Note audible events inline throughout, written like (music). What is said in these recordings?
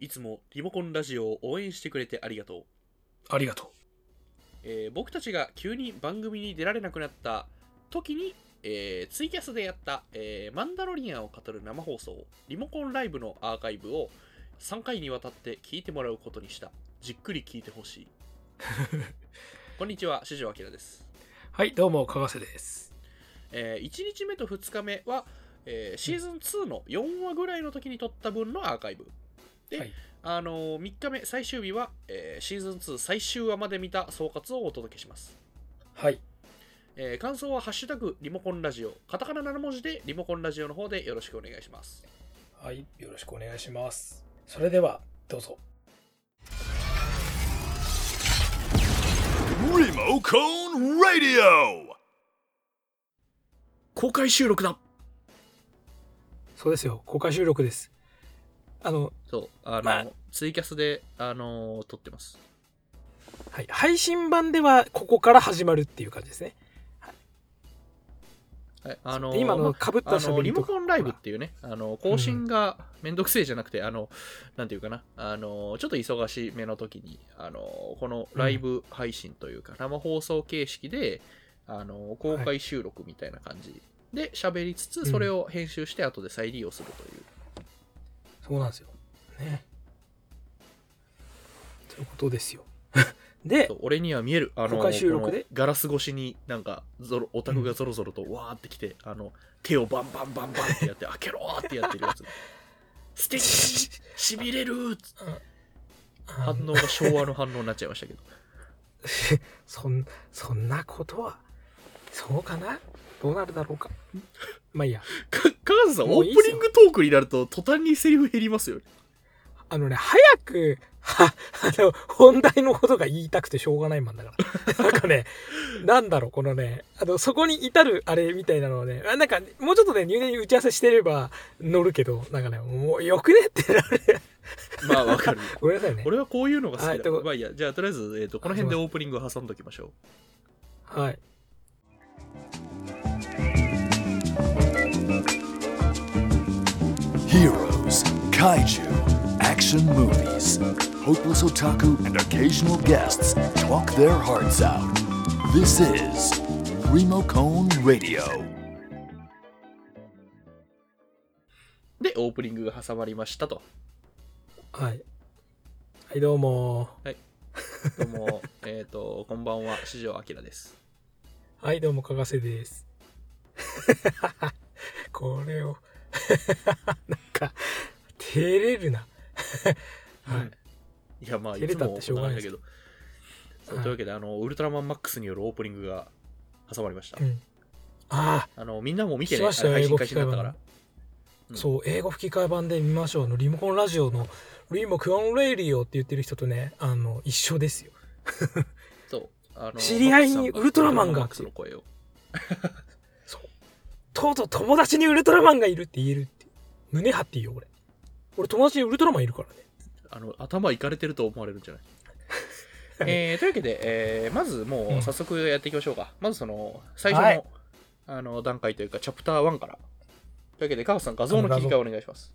いつもリモコンラジオを応援してくれてありがとう。ありがとえー僕たちが急に番組に出られなくなった時に、えーツイキャスでやった、えーマンダロリアンを語る生放送、リモコンライブのアーカイブを3回にわたって聞いてもらうことにした。じっくり聞いてほしい。(laughs) こんにちは、四条明です。う。はい、どうも、かがせです。え1日目と2日目は、えーシーズン2の4話ぐらいの時に撮った分のアーカイブ。で、はいあのー3日目最終日は、えーシーズン2最終話まで見た総括をお届けします。はい。えー感想は「ハッシュタグリモコンラジオ」カタカナ7文字でリモコンラジオの方でよろしくお願いします。はい、よろしくお願いします。それでは、どうぞ。Remocone Radio! 公開収録だそうですよ、公開収録です。あの、そう、あの、まあツイキャスで、あのー撮ってます。はい、配信版ではここから始まるっていう感じですね。はい、あので今のかぶったあのリ喋りとかモコンライブっていうね、あの更新がめんどくせえじゃなくて、あの、なんていうかな、あの、ちょっと忙しめの時に、あの、このライブ配信というか、生放送形式で、あの、公開収録みたいな感じで喋りつつ、ん。それを編集して後で再利用するという。そうなんですよ。ね。ということですよ。(laughs) で俺には見える、あの、公開収録で？ガラス越しになんかゾロ、オタクがゾロゾロとわーってきて、あの、手をバンバンバンバンってやって、開けろーってやってるやつ。(laughs) 素敵しびれるー反応が昭和の反応になっちゃいましたけど。(laughs) そんそんなことはそうかな？どうなるだろうか？まあいいやか、かずさん、オもういいっすよープニングトークになると、途端にセリフ減りますよね。あのね早くは (laughs) あの本題のことが言いたくてしょうがないもんだから (laughs) なんかねなんだろうこのねあのそこに至るあれみたいなのはねあなんかもうちょっとね入念に打ち合わせしてれば乗るけどなんかねもうよくねってなるまあ、わかる。(laughs) ごめんなさいね俺はこういうのが好きだ。はいまあいいや、じゃあとりあえず、えっ、と、この辺でオープニングを挟んどきましょう。はい Heroes, Kaiju, action movies. Hopeless otaku and occasional guests talk their hearts out. This is Remocone Radio. で、オープニングが挟まりましたと。はいはいどうもどうも、えっと、こんばんは、四条明です。はいどうもかがせですこれをなんか照れるなはいいや、まあ、い照れたっつもてしょうがないんだけど。というわけで、あの、ウルトラマンマックスによるオープニングが挟まりました。うんあああの、みんなも見てね、しまし配信開始になったから。うんそう、英語吹き替え版で見ましょう。あの、リモコンラジオの、リモコンレディオって言ってる人とね、あの、一緒ですよ。そう。あの知り合いにウルトラマンがマックスの声を。とうとう友達にウルトラマンがいるって言えるって。胸張っていいよ、俺。俺友達にウルトラマンいるからね。あの、頭いかれてると思われるんじゃない？(laughs) えー、というわけで、えーまずもうんう早速やっていきましょうか。まずその、最初の、はいあの段階というか、チャプター1から。というわけで、カーさん、画像の切り替えお願いします。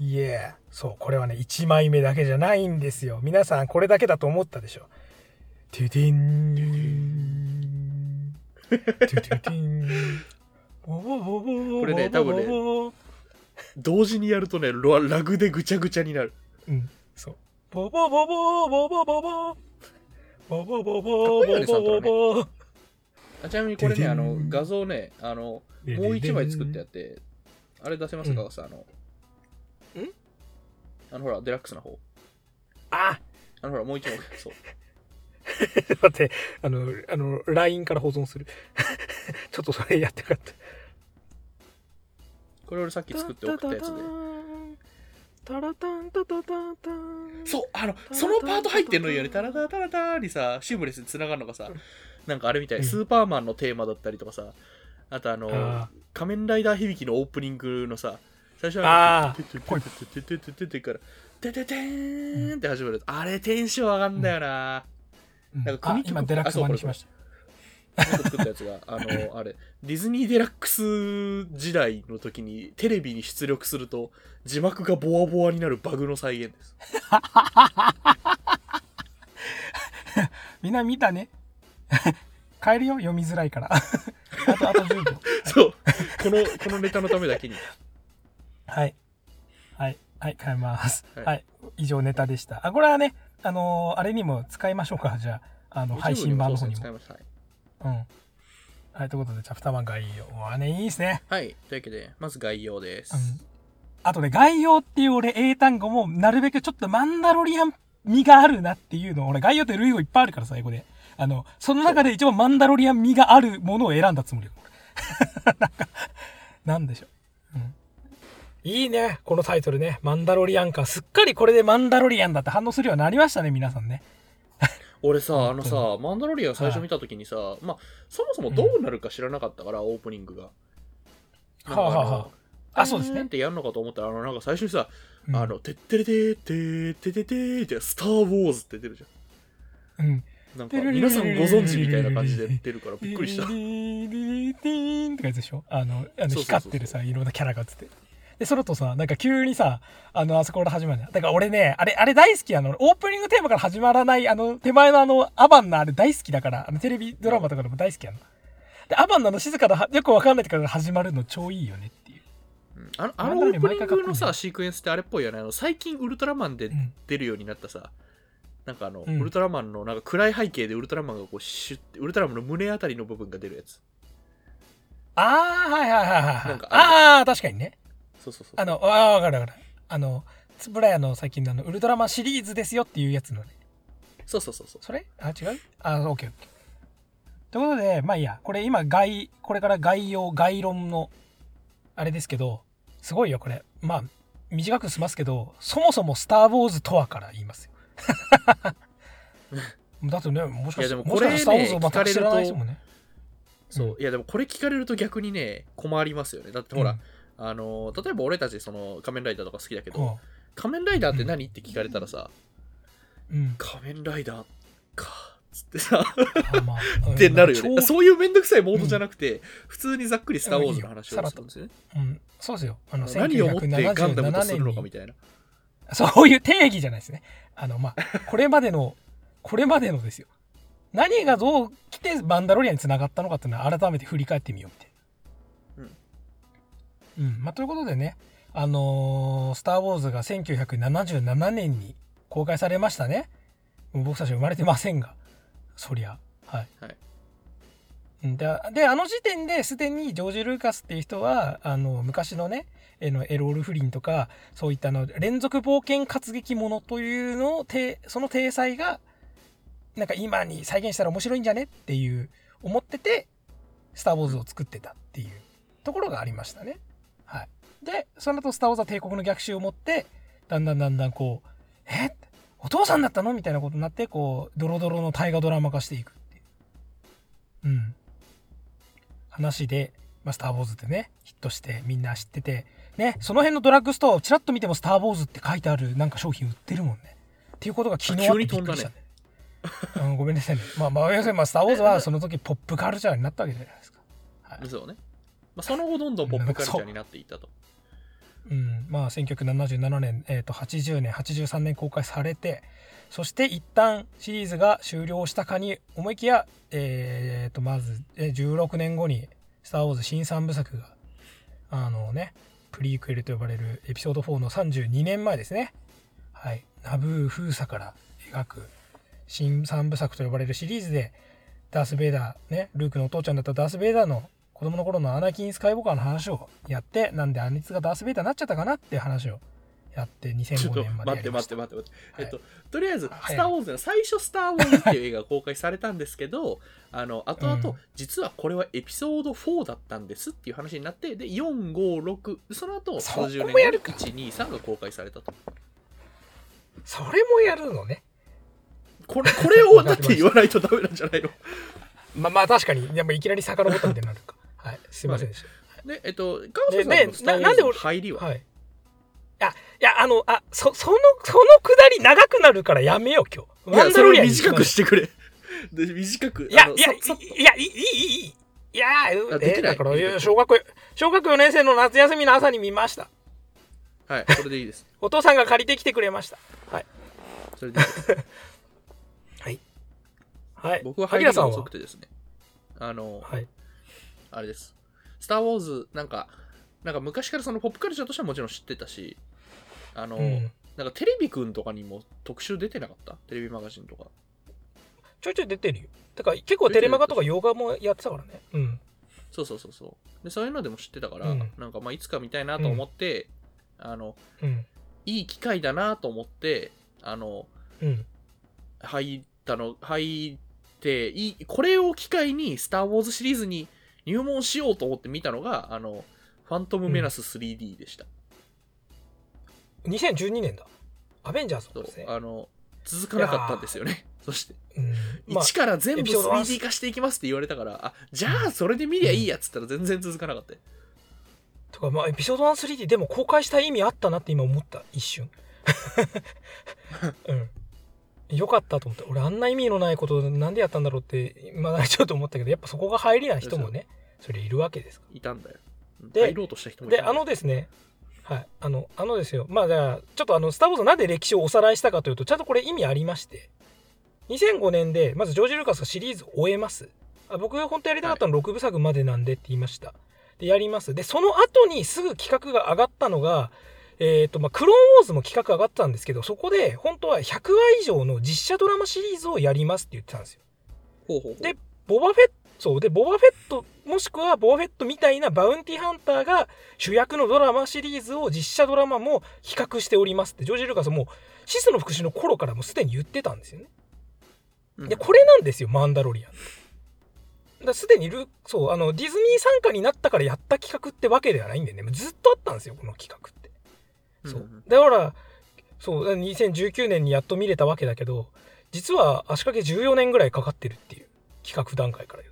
いえ、そう、これはね、1枚目だけじゃないんですよ。皆さん、これだけだと思ったでしょ。トゥディン。ト (laughs) ゥトゥティン。これね多分ね同時にやるとね、ラグでぐちゃぐちゃになる。うん、そう。ボボボボボボボボボボボボボこいいよねサントラボボちなみにこれね、あの画像ね、あの、もう一枚作ってやって、あれ出せますか、さ、あの、んあの、ほら、デラックスの方。ああの、ほら、もう一枚、そう。待って、あの、あの、LINE から保存する。ちょっとそれやってなかった。これ俺さっき作って送ったやつで。タラタンタタタタンそう、あの、そのパート入ってんのよね。タラタラタラタにさ、シームレスに繋がるのがさ、なんかあれみたい、うんスーパーマンのテーマだったりとかさ、あとあの、あ仮面ライダー響きのオープニングのさ、最初はあーテテテテテテテテから、テテテーンって始まる。あれテンション上がんだよな。うんなんか組今デラックス版にしました。僕作ったやつが、(laughs) あの、あれ、ディズニーデラックス時代の時にテレビに出力すると字幕がボワボワになるバグの再現です。(laughs) みんな見たね。(laughs) 変えるよ読みづらいから。あとあと10秒。そう。この、このネタのためだけに。はい。はい。はい変えます。はい。はい、以上ネタでした。あこれはねあのーあれにも使いましょうか。じゃああの配信版の方にも。使いました。はいうんはいということでチャプターマン概要はねいいですねはい。というわけで、まず概要です。うんあとね、概要っていう俺英単語もなるべくちょっとマンダロリアン味があるなっていうの俺概要って類語いっぱいあるからさ、英語で。あの、その中で一番マンダロリアン味があるものを選んだつもりよ。(laughs) なんか、なんでしょう。うん。いいね、このタイトルね。マンダロリアンか。すっかりこれでマンダロリアンだって反応するようになりましたね、皆さんね。俺さ、あのさ本、マンダロリアン最初見た時にさ、まあ、そもそもどうなるか知らなかったから、オープニングが。はあはあはあそうですねーんってやるのかと思ったら、あの、なんか最初にさ、うんあの、てってれてーてーてててーって、スター・ウォーズって出るじゃん。うん。なんか、皆さんご存知みたいな感じで出るからびっくりした。リリリリティーンってやつでしょ？あの、光ってるさ、いろんなキャラが映って。で、その後さ、なんか急にさ、あの、あそこから始まるんだから俺ね、あれ、あれ大好きあの、オープニングテーマから始まらない、あの、手前のあの、アバンのあれ大好きだから、あの、テレビドラマとかでも大好きやの。で、アバンのあの静かな、はよくわかんないとから始まるの超いいよねっていう。うんあのあのオープニングのさ、シークエンスってあれっぽいよね。あの最近ウルトラマンでうん。出るようになったさ、なんかあの、うんウルトラマンのなんか暗い背景でウルトラマンがこうシュッて、ウルトラマンの胸あたりの部分が出るやつ。あー、はいはいはいはい。ああー、確かにね。そうそうそう。あの、あー、わかるわかる。あの、つぶらやの最近のあの、ウルトラマンシリーズですよっていうやつのね。そうそうそうそう。それ？あ、違う？あ、オッケーオッケー。ということで、まあいいや、これ今概、これから概要、概論の、あれですけど、すごいよ、これ。まあ、短く済ますけど、そもそもスター・ウォーズとはから言いますよ。(laughs) だってね、もしかしたらスター・ウォーズを全く知らない人もね。そういやでもこれ聞かれると逆にね、困りますよね。だってほら、あの、例えば俺たちその仮面ライダーとか好きだけうん、ど、仮面ライダーって何って聞かれたらさ、うん。仮面ライダーか、つってさ、あまあ (laughs) うんってなるよね。超そういうめんどくさいモードじゃなくて、普通にざっくりスター・ウォーズの話をするんですよね。うん、そうですよ。あの、何をもってガンダムと1977するのかみたいな。そういう定義じゃないですね。あの、まあ、これまでの、(laughs) これまでのですよ。何がどう来てマンダロリアンに繋がったのかっていうのは改めて振り返ってみようみたいな。うん。うん。まあ、ということでね、あのースター・ウォーズが1977年に公開されましたね。僕たちは生まれてませんが、そりゃ。はい。はいうんで、であの時点ですでにジョージ・ルーカスっていう人は、あの、昔のね、えのエロール・フリンとか、そういったあの連続冒険活劇ものというのを、てその体裁が、なんか今に再現したら面白いんじゃねっていう、思ってて、スター・ウォーズを作ってたっていうところがありましたね。はい。で、その後、スター・ウォーズは帝国の逆襲を持って、だんだんだんだんこう、え？お父さんだったの？みたいなことになって、こう、ドロドロの大河ドラマ化していくっていう。うん。話で、まあ、スター・ウォーズってね、ヒットしてみんな知ってて、ね、その辺のドラッグストアをチラッと見てもスター・ウォーズって書いてあるなんか商品売ってるもんね。っていうことが昨日あってびっくりしたね。うん、ごめんなさいね。まあまあ、要するにまあ、スター・ウォーズはその時ポップカルチャーになったわけじゃないですか。はい。そうね。まあ、その後どんどんポップカルチャーになっていったと。う。ん、まあ1977年、えー、と80年83年公開されてそして一旦シリーズが終了したかに思いきや、えー、とまずえー16年後に「スター・ウォーズ」新三部作があのねプリークエルと呼ばれるエピソード4の32年前ですね。はい。ナブー封鎖から描く新三部作と呼ばれるシリーズでダース・ベイダーねルークのお父ちゃんだったダース・ベイダーの子供の頃のアナキン・スカイウォーカーの話をやってなんであいつがダース・ベイダーになっちゃったかなっていう話をやってちょっ2005と年まで待ってやりました。待って待って待って。はい。えっと、とりあえず、はい。スター・ウォーズの最初、スター・ウォーズっていう映画が公開されたんですけど、(laughs) あの、後々、うん。実はこれはエピソード4だったんですっていう話になって、で、4、5、6、その後、数十年後にもやるか。1、2、3が公開されたと。それもやるのね。これ、これを (laughs) だって言わないとダメなんじゃないの？まあまあ確かに。でもいきなり遡ったみたいになるかはい。すいませんでしで、えっと、川瀬さんねのななんで俺入りは、たはい。あいやあのあそそのそのくだり長くなるからやめよう今日。いや、それを短くししてくれ。で短くいやいやいやいいいいいい。いやあできない？えだからいや小学校小学4年生の夏休みの朝に見ました。はい (laughs) それでいいです。お父さんが借りてきてくれました。はい。それでいいです。(laughs) はい。僕は入りが遅くてですね。あのはいあれです。スター・ウォーズ、なんか、なんか昔からそのポップカルチャーとしてはもちろん知ってたし、あの、うん。なんかテレビくんとかにも特集出てなかった？テレビマガジンとか。ちょいちょい出てるよ。だから結構テレマガとか洋画もやってたからね。うん。そうそうそうそう。で、そういうのでも知ってたから、うん。なんかまあいつか見たいなと思って、あの、うん。いい機会だなと思って、あの、うん。入ったの、入って、いい、これを機会にスター・ウォーズシリーズに入門しようと思って見たのが、あの、ファントム・メナス 3D でした。2012年だ。アベンジャーズそうですね。あの続かなかったんですよね。そして、うん。まあ1から全部エピソードワン。3D 化していきますって言われたからあじゃあそれで見りゃいいやっつったら全然続かなかったよ。とかまあエピソード 1.3D でも公開した意味あったなって今思った。一瞬。(laughs) うん。よかったと思って。俺あんな意味のないことなんでやったんだろうってまだちょっと思ったけどやっぱそこが入りない人もねそれいるわけですか？いたんだよ。で入ろうとした人もいたであのですねはいあのあのですよ。まあだからちょっとあの「スター・ウォーズ」なんで歴史をおさらいしたかというとちゃんとこれ意味ありまして。2005年でまずジョージ・ルーカスがシリーズを終えます。あ僕本当やりたかったの6部作までなんでって言いました。でやります。でその後にすぐ企画が上がったのがえっ、とまあクローンウォーズも企画上がったんですけどそこで本当は100話以上の実写ドラマシリーズをやりますって言ってたんですよ。ほうほうほう。でボバフェットそうでボバフェットもしくはボバフェットみたいなバウンティハンターが主役のドラマシリーズを実写ドラマも比較しておりますってジョージ・ルーカスもシスの復讐の頃からもうすでに言ってたんですよね。うんでこれなんですよマンダロリアン。だすでにルそうあのディズニー参加になったからやった企画ってわけではないんでねもうずっとあったんですよこの企画って。そんうんだからそう2019年にやっと見れたわけだけど実は足掛け14年ぐらいかかってるっていう企画段階から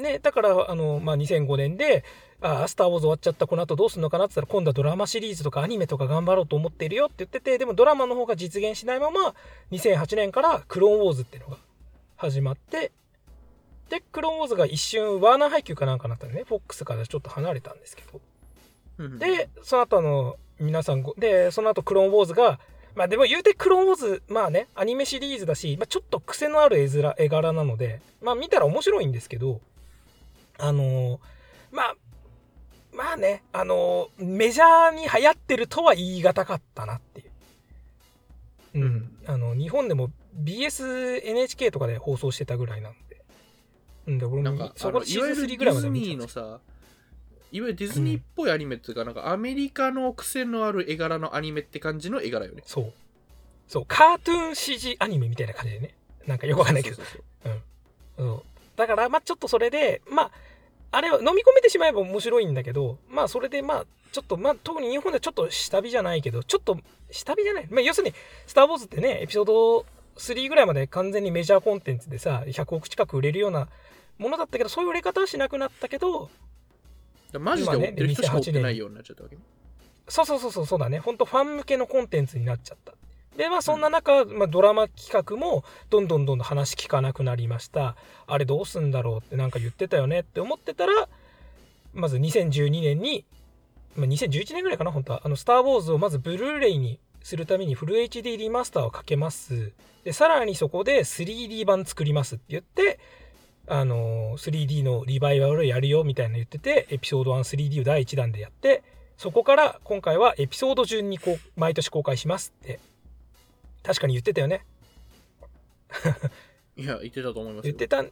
ねだからあの、まあ、2005年で「あスター・ウォーズ終わっちゃったこの後どうすんのかな」って言ったら今度はドラマシリーズとかアニメとか頑張ろうと思っているよって言っててでもドラマの方が実現しないまま2008年から「クローンウォーズ」っていうのが始まってでクローンウォーズが一瞬ワーナー配給かなんかになったんでね FOX からちょっと離れたんですけど。うんで、その後あの、皆さんご、で、その後クローンウォーズが、まあでも言うてクローンウォーズ、まあね、アニメシリーズだし、まあちょっと癖のある絵面、絵柄なので、まあ見たら面白いんですけど、あのーまあ、まあね、あのーメジャーに流行ってるとは言い難かったなっていう。うん。うんあの、日本でも BS、NHK とかで放送してたぐらいなので。うんで、俺なんかも、そこでシーズン3いわゆるデぐらいまィズで見てたさいわゆるディズニーっぽいアニメっていうか、なんかアメリカの癖のある絵柄のアニメって感じの絵柄よねそう。そう、カートゥーン CG アニメみたいな感じでね。なんかよくわかんないけど。そうそうそうそうだから、まあちょっとそれで、まあ、あれを飲み込めてしまえば面白いんだけど、まあそれでまあ、ちょっと、まあ特に日本ではちょっと下火じゃないけど、ちょっと下火じゃない？まあ要するに、スター・ウォーズってね、エピソード3ぐらいまで完全にメジャーコンテンツでさ、100億近く売れるようなものだったけど、そういう売れ方はしなくなったけど、マジで追ってる人しか追ってないようになっちゃったわけね。そうそうそうそうそうだね。本当ファン向けのコンテンツになっちゃったでまあそんな中、まあ、ドラマ企画もどんどんどんどん話聞かなくなりました。あれどうすんだろうってなんか言ってたよねって思ってたらまず2012年に、まあ、2011年ぐらいかな本当は。あの「スター・ウォーズ」をまずブルーレイにするためにフル HD リマスターをかけます。でさらにそこで 3D 版作りますって言ってあの 3D のリバイバルをやるよみたいなの言っててエピソード 13D を第1弾でやってそこから今回はエピソード順にこう毎年公開しますって確かに言ってたよね。いや言ってたと思いますよ。言ってたん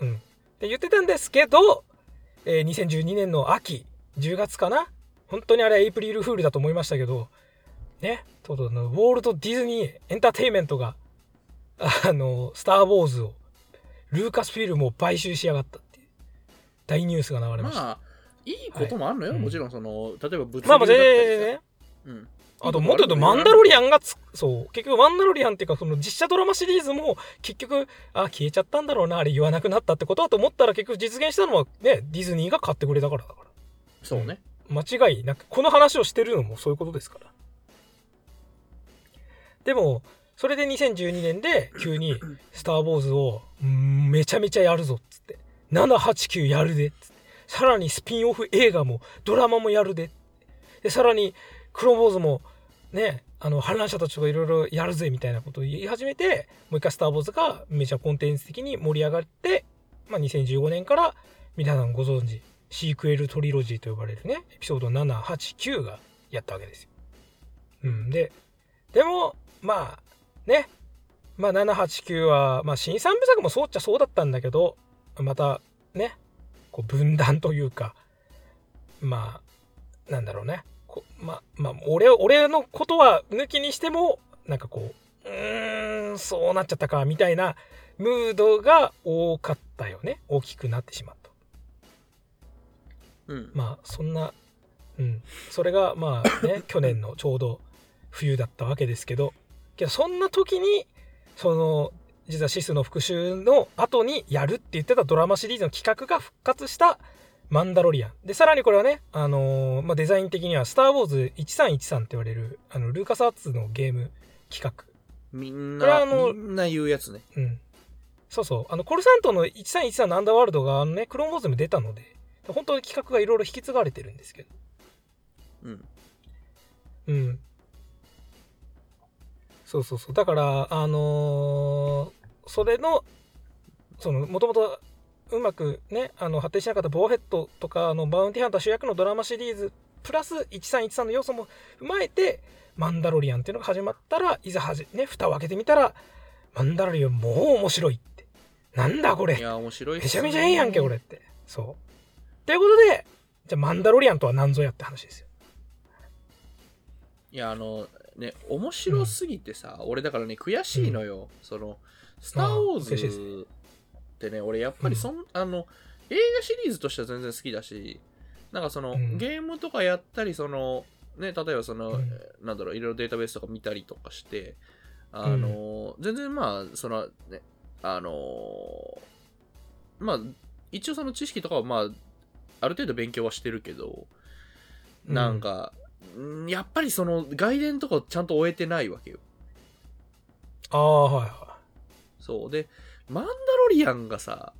うん。で言ってたんですけど、えー2012年の秋10月かな本当にあれエイプリルフールだと思いましたけどねとうとうウォールド・ディズニーエンターテインメントがあのスター・ウォーズをルーカスフィルムを買収しやがったっていう大ニュースが流れました、まあいいこともあるのよ、はいもちろんその例えば物流まあまあ全然ねさうんあともっと言うとマンダロリアンがつそう。結局マンダロリアンっていうかその実写ドラマシリーズも結局あ消えちゃったんだろうなあれ言わなくなったってことだと思ったら結局実現したのはねディズニーが買ってくれたからだから。そうね。間違いなくこの話をしてるのもそういうことですから。でもそれで2012年で急に「スター・ウォーズ」をうんめちゃめちゃやるぞっつって。789やるでっつって。さらにスピンオフ映画もドラマもやるででさらにクローンウォーズもねあの反乱者たちとかいろいろやるぜみたいなことを言い始めてもう一回「スター・ウォーズ」がメジャーコンテンツ的に盛り上がって、まあ、2015年から皆さんご存知シークエルトリロジーと呼ばれるねエピソード789がやったわけですよ。うん、ででもまあねまあ789は、まあ、新三部作もそうっちゃそうだったんだけどまたねこう分断というかまあなんだろうねこまあまあ俺俺のことは抜きにしてもなんかこううーんそうなっちゃったかみたいなムードが多かったよね。大きくなってしまった。うん。まあそんなうん。それがまあね (coughs) 去年のちょうど冬だったわけですけどけどそんな時にその実はシスの復讐の後にやるって言ってたドラマシリーズの企画が復活したマンダロリアン。で、さらにこれはね、あのーまあ、デザイン的にはスター・ウォーズ1313って言われる、あの、ルーカスアーツのゲーム企画。みんな、これはあのみんな言うやつね。うん。そうそう。あの、コルサントの1313のアンダーワールドが、あのね、クローンウォーズにも出たので、本当に企画がいろいろ引き継がれてるんですけど。うん。うん。そうそうそう。だから、あのーそれの、その、もともとうまくね、あの、発展しなかったボーヘッドとか、あの、バウンティハンター主役のドラマシリーズ、プラス1313の要素も踏まえて、マンダロリアンっていうのが始まったら、いざはじ、ね、蓋を開けてみたら、マンダロリアンもう面白いって。なんだこれいや、面白いっすめちゃめちゃええやんけ、これって。そう。ということで、じゃあマンダロリアンとは何ぞやって話ですよ。いや、あの、ね、面白すぎてさ、俺だからね、悔しいのよ。その、スター・ウォーズってね、俺やっぱりそん、あの、映画シリーズとしては全然好きだし、なんかその、うん。ゲームとかやったり、その、ね、例えばその、うん。なんだろう、いろいろデータベースとか見たりとかして、あの、全然まあ、その、ね、あの、まあ、一応その知識とかはまあ、ある程度勉強はしてるけど、なんか、んやっぱりその外伝とかをちゃんと終えてないわけよ。ああ、はいはそう。で、マンダロリアンがさ、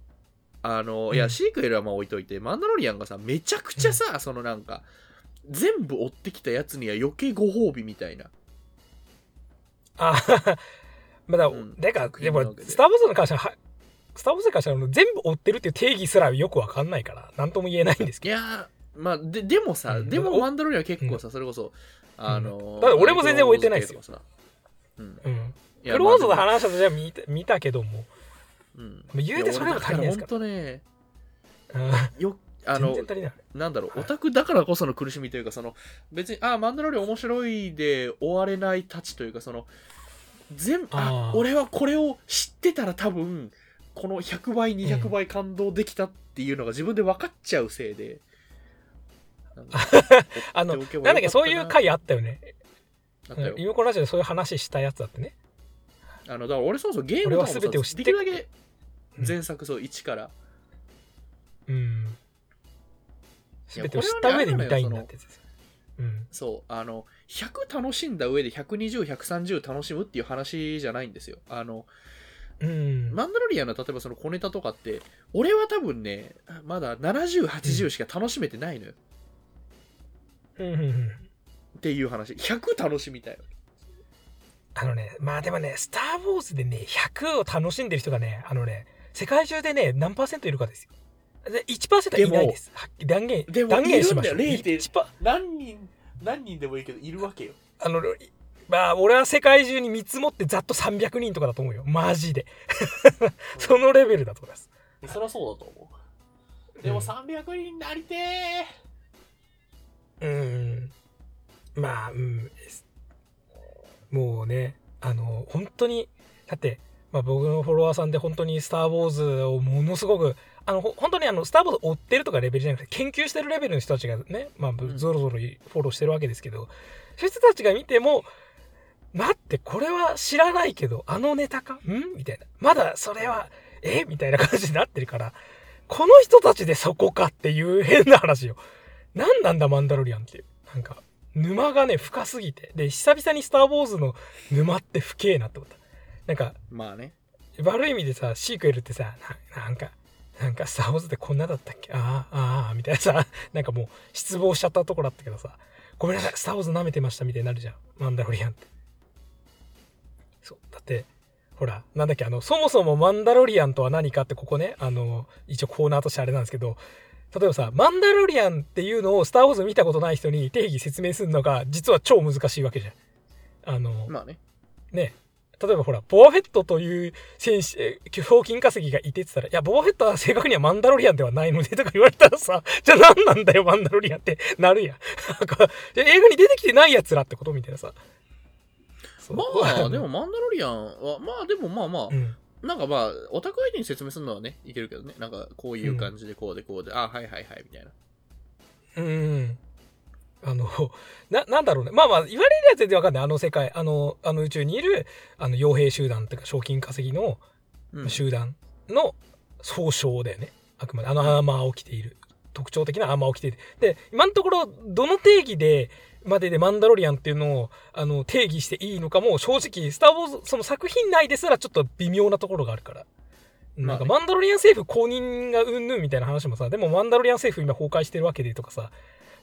あの、いうや、んシークエルはまあ置いといて、マンダロリアンがさ、めちゃくちゃさ、そのなんか、全部追ってきたやつには余計ご褒美みたいな。ああ、(laughs) まだ、うん。だから、作で。もスター・ウォーズに関しては、はスター・ウォーズに関しては全部追ってるっていう定義すらよくわかんないから、なんとも言えないんですけいやー、まあ、ででもさ、うん。でもおマンダロリアンは結構さ、それこそ、あのー、だ俺も全然置いてないですよ。うん。ど。うん。いやクローズのまあ話はじゃ見た見たけどもうん。言うてそれも足りないですから本当ね、うんよ、あ全の、なんだろう、はいオタクだからこその苦しみというか、その、別に、あ、マンダロリ面白いで終われないたちというか、その、全部、あ俺はこれを知ってたら多分、この100倍、200倍感動できたっていうのが自分で分かっちゃうせいで。(laughs) あの、なんだっけ、そういう回あったよね。あったよリモコンラジオでそういう話したやつだってね。あの、だから俺そもそもゲームとかもさ俺は全てを知ってできるだけうん前作、そう、1から。うん。全てを知った上で見たいんだってやつですよ。うん。そう、あの、100楽しんだ上で120、130楽しむっていう話じゃないんですよ。あの、うん。マンダロリアンの例えばその小ネタとかって、俺は多分ね、まだ70、80しか楽しめてないのよ。うんうんうん。っていう話。100楽しみたい。あのね、まあでもね、スター・ウォーズでね、100を楽しんでる人がね、あのね、世界中でね、何パーセントいるかですよ。で1%はいないです。断言、断言しましょう。いるんだよ0.1 1%何人、何人でもいいけど、いるわけよ。あの、まあ、俺は世界中に見積もってざっと300人とかだと思うよ。マジで。そのレベルだと思います。そりゃそうだと思う。でもうん300人になりてうん。まあ、うん。もうね、あの、本当に、だって、まあ、僕のフォロワーさんで本当にスター・ウォーズをものすごく、あの、ほ本当にあの、スター・ウォーズを追ってるとかレベルじゃなくて、研究してるレベルの人たちがね、まあ、んぞろぞろフォローしてるわけですけど、そういう人たちが見ても、待って、これは知らないけど、あのネタか？ん？みたいな。まだそれは、え？みたいな感じになってるから、この人たちでそこかっていう変な話よ。何なんだ、マンダロリアンっていう。なんか、沼がね深すぎてで久々に「スター・ウォーズ」の沼って深えなって思ったなんかまあね。悪い意味でさシークエルってさななんかなんか「スター・ウォーズ」ってこんなだったっけ？ああああみたいなさ (laughs) なんかもう失望しちゃったとこだったけどさ。ごめんなさい「スター・ウォーズ」舐めてましたみたいになるじゃん。マンダロリアンって。そう。だってほらなんだっけ？あのそもそもマンダロリアンとは何かってここね。あの一応コーナーとしてあれなんですけど。例えばさマンダロリアンっていうのを「スター・ウォーズ」見たことない人に定義説明するのが実は超難しいわけじゃん。あのまあね。ね例えばほら、ボアフェットという戦士、えー標金稼ぎがいてって言ったら、いや、ボアフェットは正確にはマンダロリアンではないのでとか言われたらさ、(laughs) じゃあ何なんだよ、マンダロリアンってなるやん。なんか、映画に出てきてない奴らってことみたいなさ。そうまあ (laughs) でも、マンダロリアンはまあでもまあまあ、うん。なんかまあオタク相手に説明するのはねいけるけどねなんかこういう感じでこうでこうで、あはいはいはいみたいなうん。あの、(laughs) な、なんだろうね。まあまあ、言われるやつ全然わかんない。あの世界、あの、あの宇宙にいる、あの、傭兵集団っていうか、賞金稼ぎのうん集団の総称だよね。あくまで。あのアーマーを着ている。特徴的なアーマーを着ている。で、今のところ、どの定義で、まででマンダロリアンっていうのをあの定義していいのかも正直スター・ウォーズその作品内ですらちょっと微妙なところがあるからなんかまあマンダロリアン政府公認がうんぬんみたいな話もさでもマンダロリアン政府今崩壊してるわけでとかさ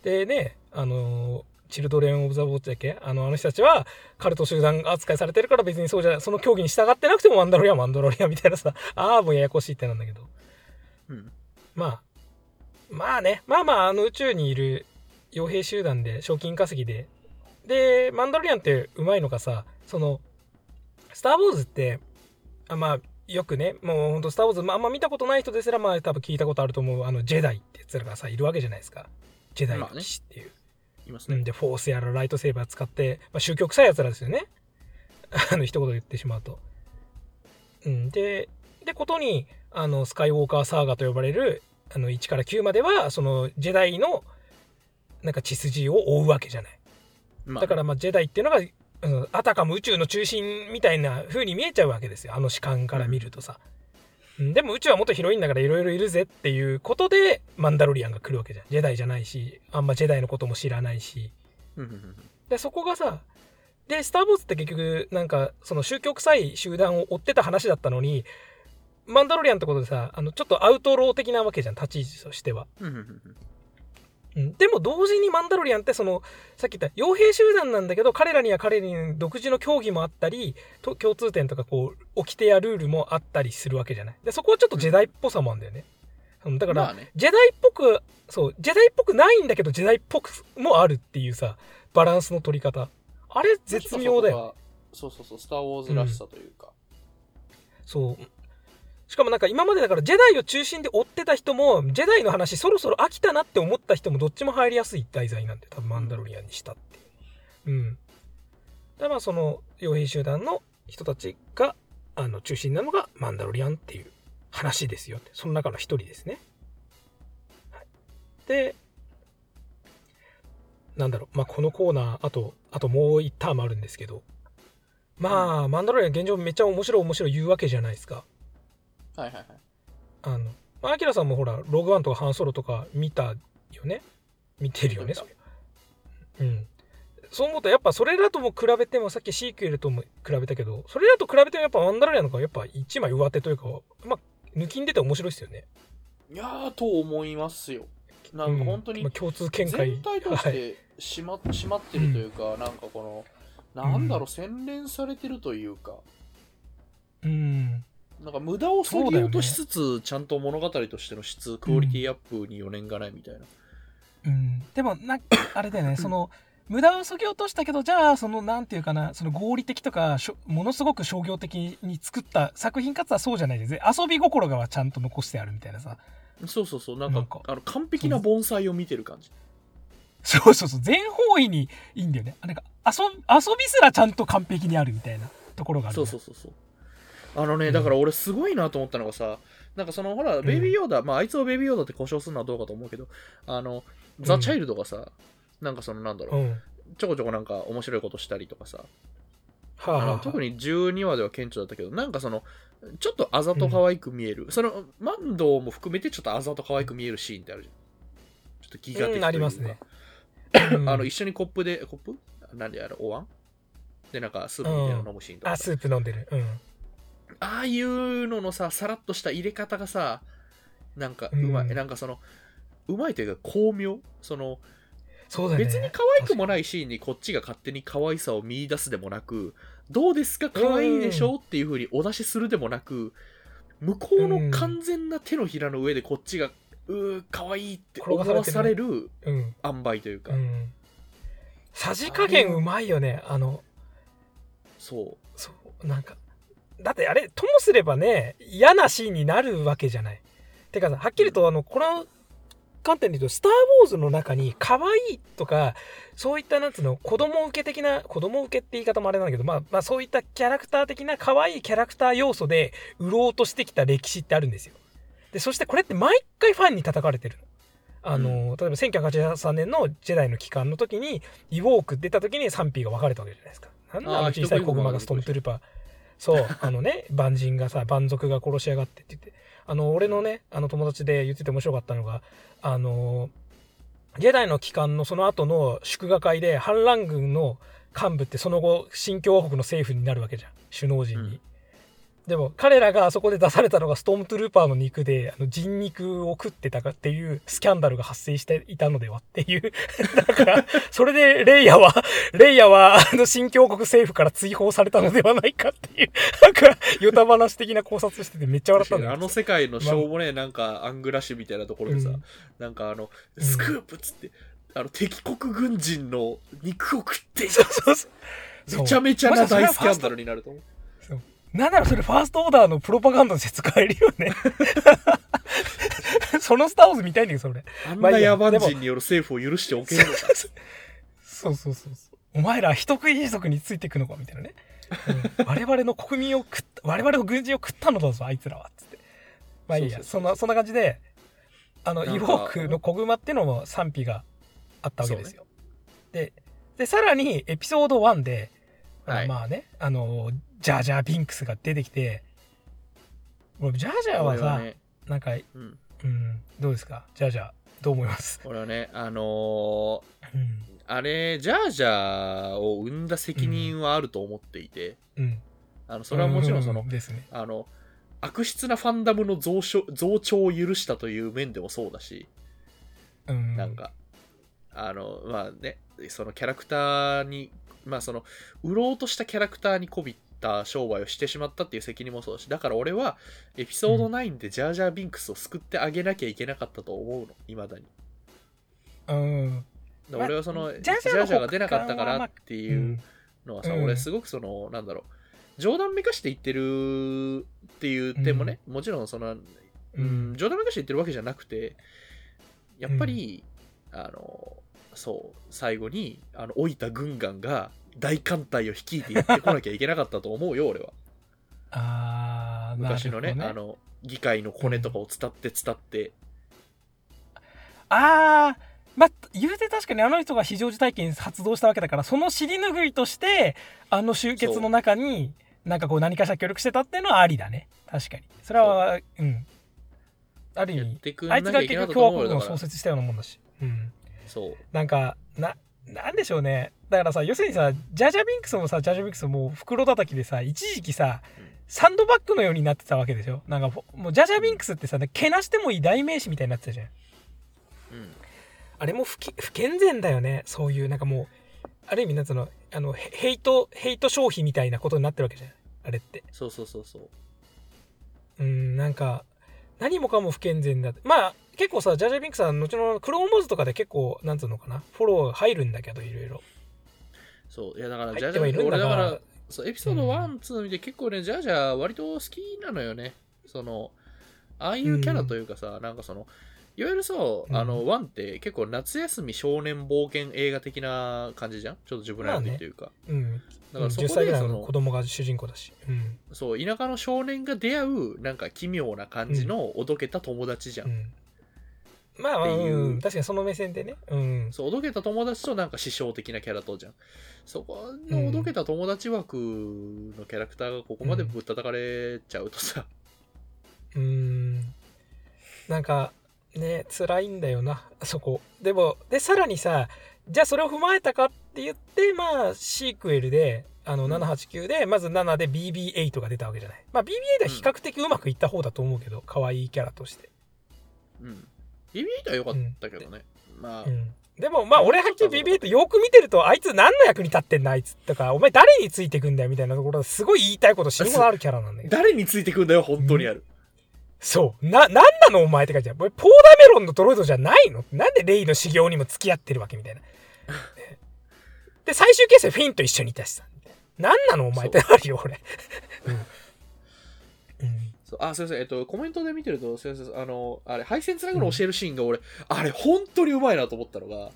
でねあのーチルドレン・オブ・ザ・ウォッチだっけ？あのあの人たちはカルト集団扱いされてるから別にそうじゃその競技に従ってなくてもマンダロリアマンダロリアンみたいなさああもうややこしいってなんだけど。うん。まあまあねまあまああの宇宙にいる傭兵集団で賞金稼ぎで。でマンダロリアンってうまいのがさそのスター・ウォーズってあまあよくねもうほんとスター・ウォーズ、まあ、あんま見たことない人ですらまあ多分聞いたことあると思うあのジェダイってやつらがさいるわけじゃないですかジェダイの騎士っていう、いますね。うん、でフォースやらライトセーバー使って、まあ、宗教臭いやつらですよね。(laughs) あの一言で言ってしまうと、うん、ででことにあのスカイウォーカーサーガと呼ばれるあの1から9まではそのジェダイのなんか血筋を追うわけじゃない。まあだからまあジェダイっていうのが、うん、あたかも宇宙の中心みたいな風に見えちゃうわけですよ。あの視観から見るとさ、うん、でも宇宙はもっと広いんだからいろいろいるぜっていうことでマンダロリアンが来るわけじゃん。ジェダイじゃないしあんまジェダイのことも知らないし。でそこがさでスター・ウォーズって結局なんかその宗教臭い集団を追ってた話だったのにマンダロリアンってことでさあのちょっとアウトロー的なわけじゃん立ち位置としてはうん。うんうんうんうんでも同時にマンダロリアンってそのさっき言った傭兵集団なんだけど彼らには彼らに独自の競技もあったりと共通点とかこう掟やルールもあったりするわけじゃない。でそこはちょっとジェダイっぽさもあるんだよね、うん、だから、まあね。ジェダイっぽくそうジェダイっぽくないんだけどジェダイっぽくもあるっていうさバランスの取り方。あれ絶妙だよ。そうそうそうスター・ウォーズらしさというか、そうしかもなんか今までだからジェダイを中心で追ってた人もジェダイの話そろそろ飽きたなって思った人もどっちも入りやすい題材なんで多分マンダロリアンにしたっていう。うん。でまあその傭兵集団の人たちがあの中心なのがマンダロリアンっていう話ですよって。その中の一人ですね、はい、でなんだろう。まあこのコーナーあとあともう一ターンあるんですけど。まあ、マンダロリアン現状めっちゃ面白い面白い言うわけじゃないですかはいはいはいあの、まあ、アキラさんもほら、ログワンとかハンソロとか見たよね？見てるよね、それ。うん。そう思うと、やっぱそれらとも比べても、さっきシークエルとも比べたけど、それらと比べてもやっぱマンダロリアンの方がやっぱ一枚上手というか、まあ、抜きん出て面白いですよね。いやーと思いますよなんか本当にうんまあ、共通見解。全体としはい。てしま,、しまってるというか、なんかこのなんだろう洗練されてるというかうん。なんか無駄を削ぎ落としつつ、ちゃんと物語としての質クオリティアップに余念がないみたいな、うん、でもなあれだよね。(clears throat) その無駄をそぎ落としたけどじゃあそのなんていうかなその合理的とかものすごく商業的に作った作品かつはそうじゃないです。ね遊び心がはちゃんと残してあるみたいなさ。そうそうそう。なんかあの完璧な盆栽を見てる感じ。そうそうそう。全方位にいいんだよね。なんか遊遊びすらちゃんと完璧にあるみたいなところがあるそうそうそうそうあのね、だから俺すごいなと思ったのがさなんかそのほらベイビーヨーダ、まああいつをベイビーヨーダって故障するのはどうかと思うけどあのザ・チャイルドがさ、なんかそのなんだろう、うん。ちょこちょこなんか面白いことしたりとかさはあの特に12話では顕著だったけどなんかそのちょっとあざと可愛く見える、そのマンドも含めてちょっとあざと可愛く見えるシーンってあるじゃん。ちょっとギガ的というか、うんありますね。うんあの (clears throat) 一緒にコップでコップ？なんであれお椀？でなんかスープみたいなの飲むシーンとか。あスープ飲んでる。うんああいうののささらっとした入れ方がさなんかうまい、うんなんかそのうまいというか巧妙。そのそうだね。別に可愛くもないシーンにこっちが勝手に可愛さを見出すでもなくどうですか可愛いでしょっていう風にお出しするでもなく向こうの完全な手のひらの上でこっちがうー可愛いって思わされるうん。塩梅というか、うん。さじ加減うまいよね。あのそう。そうなんかだってあれともすればね嫌なシーンになるわけじゃない。てかさはっきりとあのこの観点で言うと「スター・ウォーズ」の中に可愛いとかそういったなんつうの子供受け的な子供受けって言い方もあれなんだけど、まあ、まあそういったキャラクター的な可愛いキャラクター要素で売ろうとしてきた歴史ってあるんですよ。でそしてこれって毎回ファンに叩かれてるの。あの、例えば1983年の「ジェダイの帰還」の時にイウォーク出た時に賛否が分かれたわけじゃないですか。なんであの小さい子熊がストームトゥルーパーそうあのね万人がさ蛮族が殺しやがってって言って。あの俺のねあの友達で言ってて面白かったのがあのジェダイの帰還のその後の祝賀会で反乱軍の幹部ってその後新共和国の政府になるわけじゃん。首脳陣に、うん。でも彼らがあそこで出されたのがストームトゥルーパーの肉であの人肉を食ってたかっていうスキャンダルが発生していたのではっていう。(laughs) だからそれでレイヤはレイヤはあの新共和国政府から追放されたのではないかっていう。(laughs) なんかヨタ話的な考察しててめっちゃ笑ったんだよあの世界のしょうもねなんかアングラッシュみたいなところでさ、うん。なんかあのうん。スクープっつって、あの敵国軍人の肉を食っていそうそう。そう。めちゃめちゃな大スキャンダルになると思うなんならそれファーストオーダーのプロパガンダとして使えるよね。(laughs) そのスター・ウォーズ見たいんだけど、それ。あんない野蛮人による政府を許しておけるのかそうそうそうそう。お前ら人食い一族についていくのかみたいなね。うん我々の国民を食った、我々の軍人を食ったのだぞ、あいつらは。つって。まあいいや、そんな、そんな感じで、あの、イボークの子熊ってのも賛否があったわけですよ。で、で、さらにエピソード1で、はいまあね、あの、ジャージャー・ビンクスが出てきて、ジャージャーはさ、ね、なんか、うん、うん、どうですか？ジャージャー、どう思います？俺はねあのーうん。あれジャージャーを生んだ責任はあると思っていて、うん。あのそれはもちろんその、うですね。あの悪質なファンダムの増殖増長を許したという面でもそうだし、うん。なんか、あの、まあね、そのキャラクターに、まあその、売ろうとしたキャラクターにこびった商売をしてしまったっていう責任もそうだし、だから俺は、エピソード9でジャージャー・ビンクスを救ってあげなきゃいけなかったと思うの、いまだに。うん。俺はその、まあジャージャーが出なかったからってう。いうんのはさ、うん俺すごくその、なんだろう、冗談めかして言ってるっていう点もね、もちろんその、ううんん。冗談めかして言ってるわけじゃなくてやっぱり、あのそう最後にあの老いた軍艦が大艦隊を率いてやってこなきゃいけなかったと思うよ俺は。(laughs) あー昔のねあの議会のコネとかを伝って伝って、あーまあ、言うて確かにあの人が非常時体験発動したわけだからその尻拭いとしてあの集結の中になんかこう何かしら協力してたっていうのはありだね。確かに。それはう。ん。ある意味あいつが結局共和国を創設したようなもんだし。うん。そう。なんかななんでしょうねだからさ要するにさジャジャビンクスもさジャジャビンクスも袋叩きでさ一時期さうんサンドバッグのようになってたわけでしょ？なんかほもうジャジャビンクスってさけなしてもいい代名詞みたいになってたじゃん。うん。あれも不き不健全だよね。そういうなんかもうある意味なんつうの？あのヘヘイトヘイト消費みたいなことになってるわけじゃん。あれって。そうそうそうそう。うんなんか何もかも不健全だまあ結構さジャジャビンクスは後のクローンモーズとかで結構なんつうのかな？フォロー入るんだけどいろいろそう。いやだから入ジャージャ俺だからそうエピソードうん。1、2見て結構ねジャージャー割と好きなのよね。そのああいうキャラというかさ、なんかそのいわゆるそう、あのうん1って結構夏休み少年冒険映画的な感じじゃん？ちょっと自分らのというか、うん。だからそ10こでそ歳ぐらいの子の供が主人公だし。うん。そう田舎の少年が出会うなんか奇妙な感じのおどけた友達じゃん、うんまあまあ、ううん、確かにその目線でね。うん。そうおどけた友達となんか師匠的なキャラとじゃん。そこのおどけた友達枠のキャラクターがここまでぶったたかれちゃうとさ、うーん。なんかね辛いんだよな。そこ。でもでさらにさじゃあそれを踏まえたかって言ってまあシークエルであのうん。789でまず7で BB8 が出たわけじゃない。まあ BB8 は比較的うまくいった方だと思うけど可愛いキャラとして。うん。BB8 は良かったけどね。まあ、うんでもまあ俺はっきり BB8 よく見てるとあいつ何の役に立ってんのあいつとかお前誰についてくんだよみたいなところですごい言いたいこと死ぬほどあるキャラなんだよ誰についてくんだよ、本当にある。そうな、なんなのお前って書いてある。これポーダメロンのドロイドじゃないの？なんでレイの修行にも付き合ってるわけみたいな。で、最終形成フィンと一緒にいたしさ。なんなのお前ってなるよ、俺。うん。うんそうあ、すいません。えっと、コメントで見てると、すいません。あの、あれ、配線つなぐの教えるシーンが俺、あれ、本当にうまいなと思ったのが、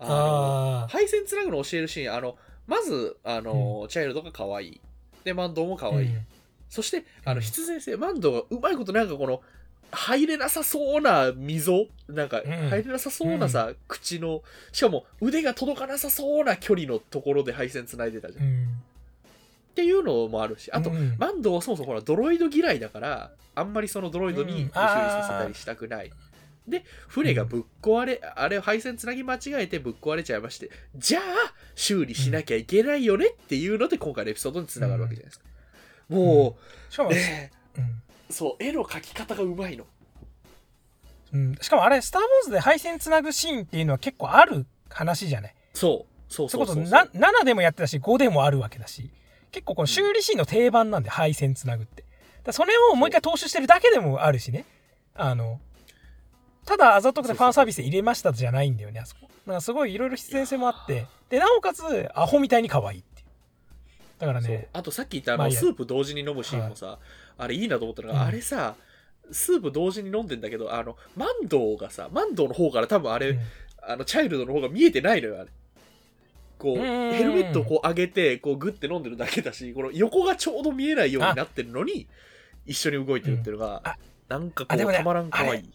あのあ配線つなぐの教えるシーン、あの、まず、あの、チャイルドが可愛い。で、マンドーも可あ。愛い。うんそして、あの、うん必然性、マンドーがうまいことなんかこの、入れなさそうな溝なんか、うん入れなさそうなさ、口の、しかも腕が届かなさそうな距離のところで配線つないでたじゃん。っうん。ていうのもあるし、あと、うんマンドーはそもそもほら、ドロイド嫌いだから、あんまりそのドロイドにうん。修理させたりしたくない。で、船がぶっ壊れ、あれ、配線つなぎ間違えてぶっ壊れちゃいまして、じゃあ、修理しなきゃいけないよねっていうので、今回のエピソードにつながるわけじゃないですか。もしかも、う、ねうん。そう、絵の描き方がうまいの。うん。しかもあれ、スター・ウォーズで配線つなぐシーンっていうのは結構ある話じゃない？そう、そうそそうう。そうことな7でもやってたし5でもあるわけだし結構この修理シーンの定番なんで配線つなぐって。だそれをもう一回踏襲してるだけでもあるしね。あのただあざとくてファンサービスで入れましたじゃないんだよねあそこ。だからすごいいろいろ必然性もあって。でなおかつアホみたいに可愛いっていう。だからね。あとさっき言ったあの、スープ同時に飲むシーンもさ、あれいいなと思ったのが、うん。あれさ、スープ同時に飲んでんだけど、あの、マンドーがさ、マンドーの方から多分あれ、うん。あの、チャイルドの方が見えてないのよ、あれ。こう、うんヘルメットをこう上げて、こうグッて飲んでるだけだし、この横がちょうど見えないようになってるのに、一緒に動いてるっていうのが、なんかこう、たまらん可愛い。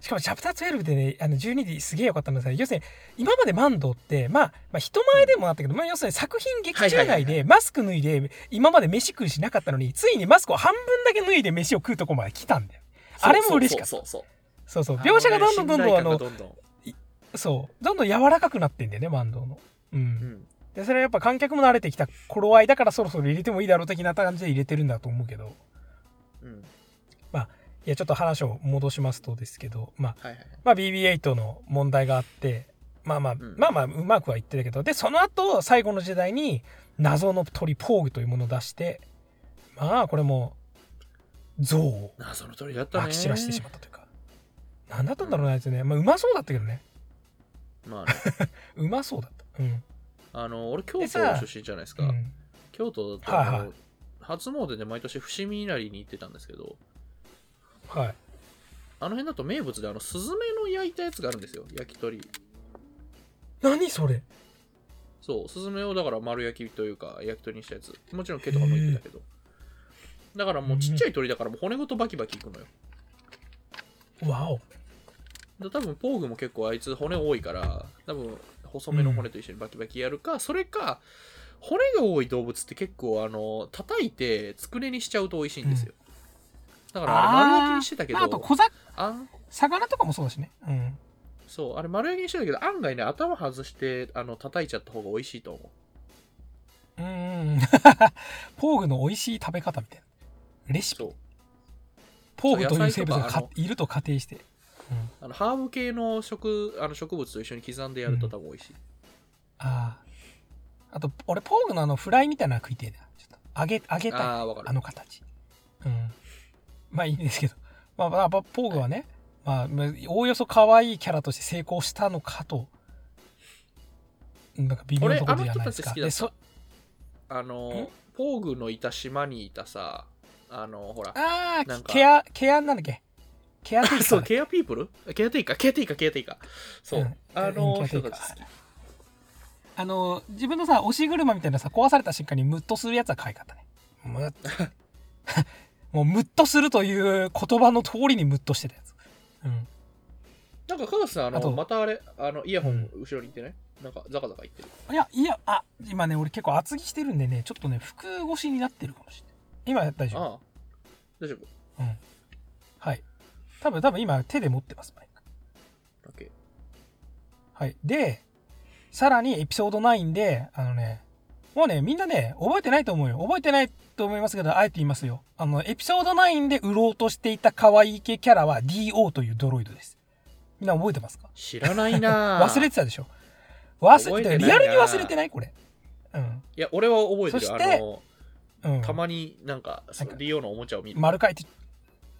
しかもチャプター12でね、あの12ですげえ良かったのがさ、要するに今までマンドって、まあ、まあ人前でもあったけど、まあ要するに作品劇中内でマスク脱いで今まで飯食うしなかったのに、ついにマスクを半分だけ脱いで飯を食うとこまで来たんだよ。あれも嬉しかった。そうそうそうそう。そう描写がどんどんどんどんあの、そう、どんどん柔らかくなってんだよね、マンドの。う。うんん。で、それはやっぱ観客も慣れてきた頃合いだからそろそろ入れてもいいだろう的な感じで入れてるんだと思うけど、うん。いや、ちょっと話を戻しますとですけど、まあ、はいはいはい。まあ、BB8 の問題があって、まあまあ、んまあまあ、うまくはいってたけど、で、その後、最後の時代に、謎の鳥ポーグというものを出して、まあ、これも、象を謎の鳥だったね。まき散らしてしまったというか、なんだったんだろうな、あいつね。まあ、うまそうだったけどね。まあね。(laughs) うまそうだ。あの、俺、京都出身じゃないですか。うん。京都だと、はいはい。初詣で毎年伏見稲荷に行ってたんですけど、はい。あの辺だと名物であのスズメの焼いたやつがあるんですよ。焼き鳥。何それ？そうスズメをだから丸焼きというか焼き鳥にしたやつ。もちろん毛とかもいってたけど。だからもうちっちゃい鳥だからもう骨ごとバキバキいくのよ。わお。で多分ポーグも結構あいつ骨多いから多分細めの骨と一緒にバキバキやるか、それか骨が多い動物って結構あの叩いてつくねにしちゃうと美味しいんですよ、だからあれ丸焼きにしてたけどまあ、あと小ざあん？魚とかもそうだしね。うん。そうあれ丸焼きにしてたけど案外ね頭外してあの叩いちゃった方が美味しいと思ううんうん。(laughs) ポーグの美味しい食べ方みたいな。レシピ。ポーグという生物がいると仮定して。あのハーブ系の植あの植物と一緒に刻んでやると多分美味しい、ああ。あと、俺、ポーグのあの、フライみたいなの食いてえな。ちょっと、揚げ、揚げたい。ああわかるあの形。うん。まあいいんですけど。(laughs) まあ、まあ、まあポーグはね、まあ、まあおおよそ可愛いキャラとして成功したのかと、なんか微妙なところじゃないですか。のそあのポーグのいた島にいたさあのほらああ、ケア、ケアなんだっけ？ケアテイカーそうケアピープルケアテイカーケアテイカーケアテイカーそう、うん。あうんの人たち好き。あの、自分のさ、押し車みたいなさ、壊された瞬間にムッとするやつは可愛かったね。ム (laughs) ッもうムッとするという言葉の通りにムッとしてたやつ。うん。なんかカガスさんあのあとまたあれあのイヤホンう後ろに行ってね、なんかザカザカ言ってる。いや、いや、あ、今ね、俺結構厚着してるんでね、ちょっとね、服越しになってるかもしれない。今大丈夫。ああ。大丈夫。うん。はい。多分、多分今手で持ってます、マイク。はい。で、さらにエピソード9で、あのね、もうね、みんなね、覚えてないと思うよ。覚えてないと思いますけど、あえて言いますよ。あの、エピソード9で売ろうとしていた可愛い系キャラは DO というドロイドです。みんな覚えてますか？知らないなぁ (laughs) 忘れてたでしょ忘れて、リアルに忘れてないこれ。うん。いや、俺は覚えてる。そしてうん。たまになんか、そなんかリオのおもちゃを見る。丸書いて、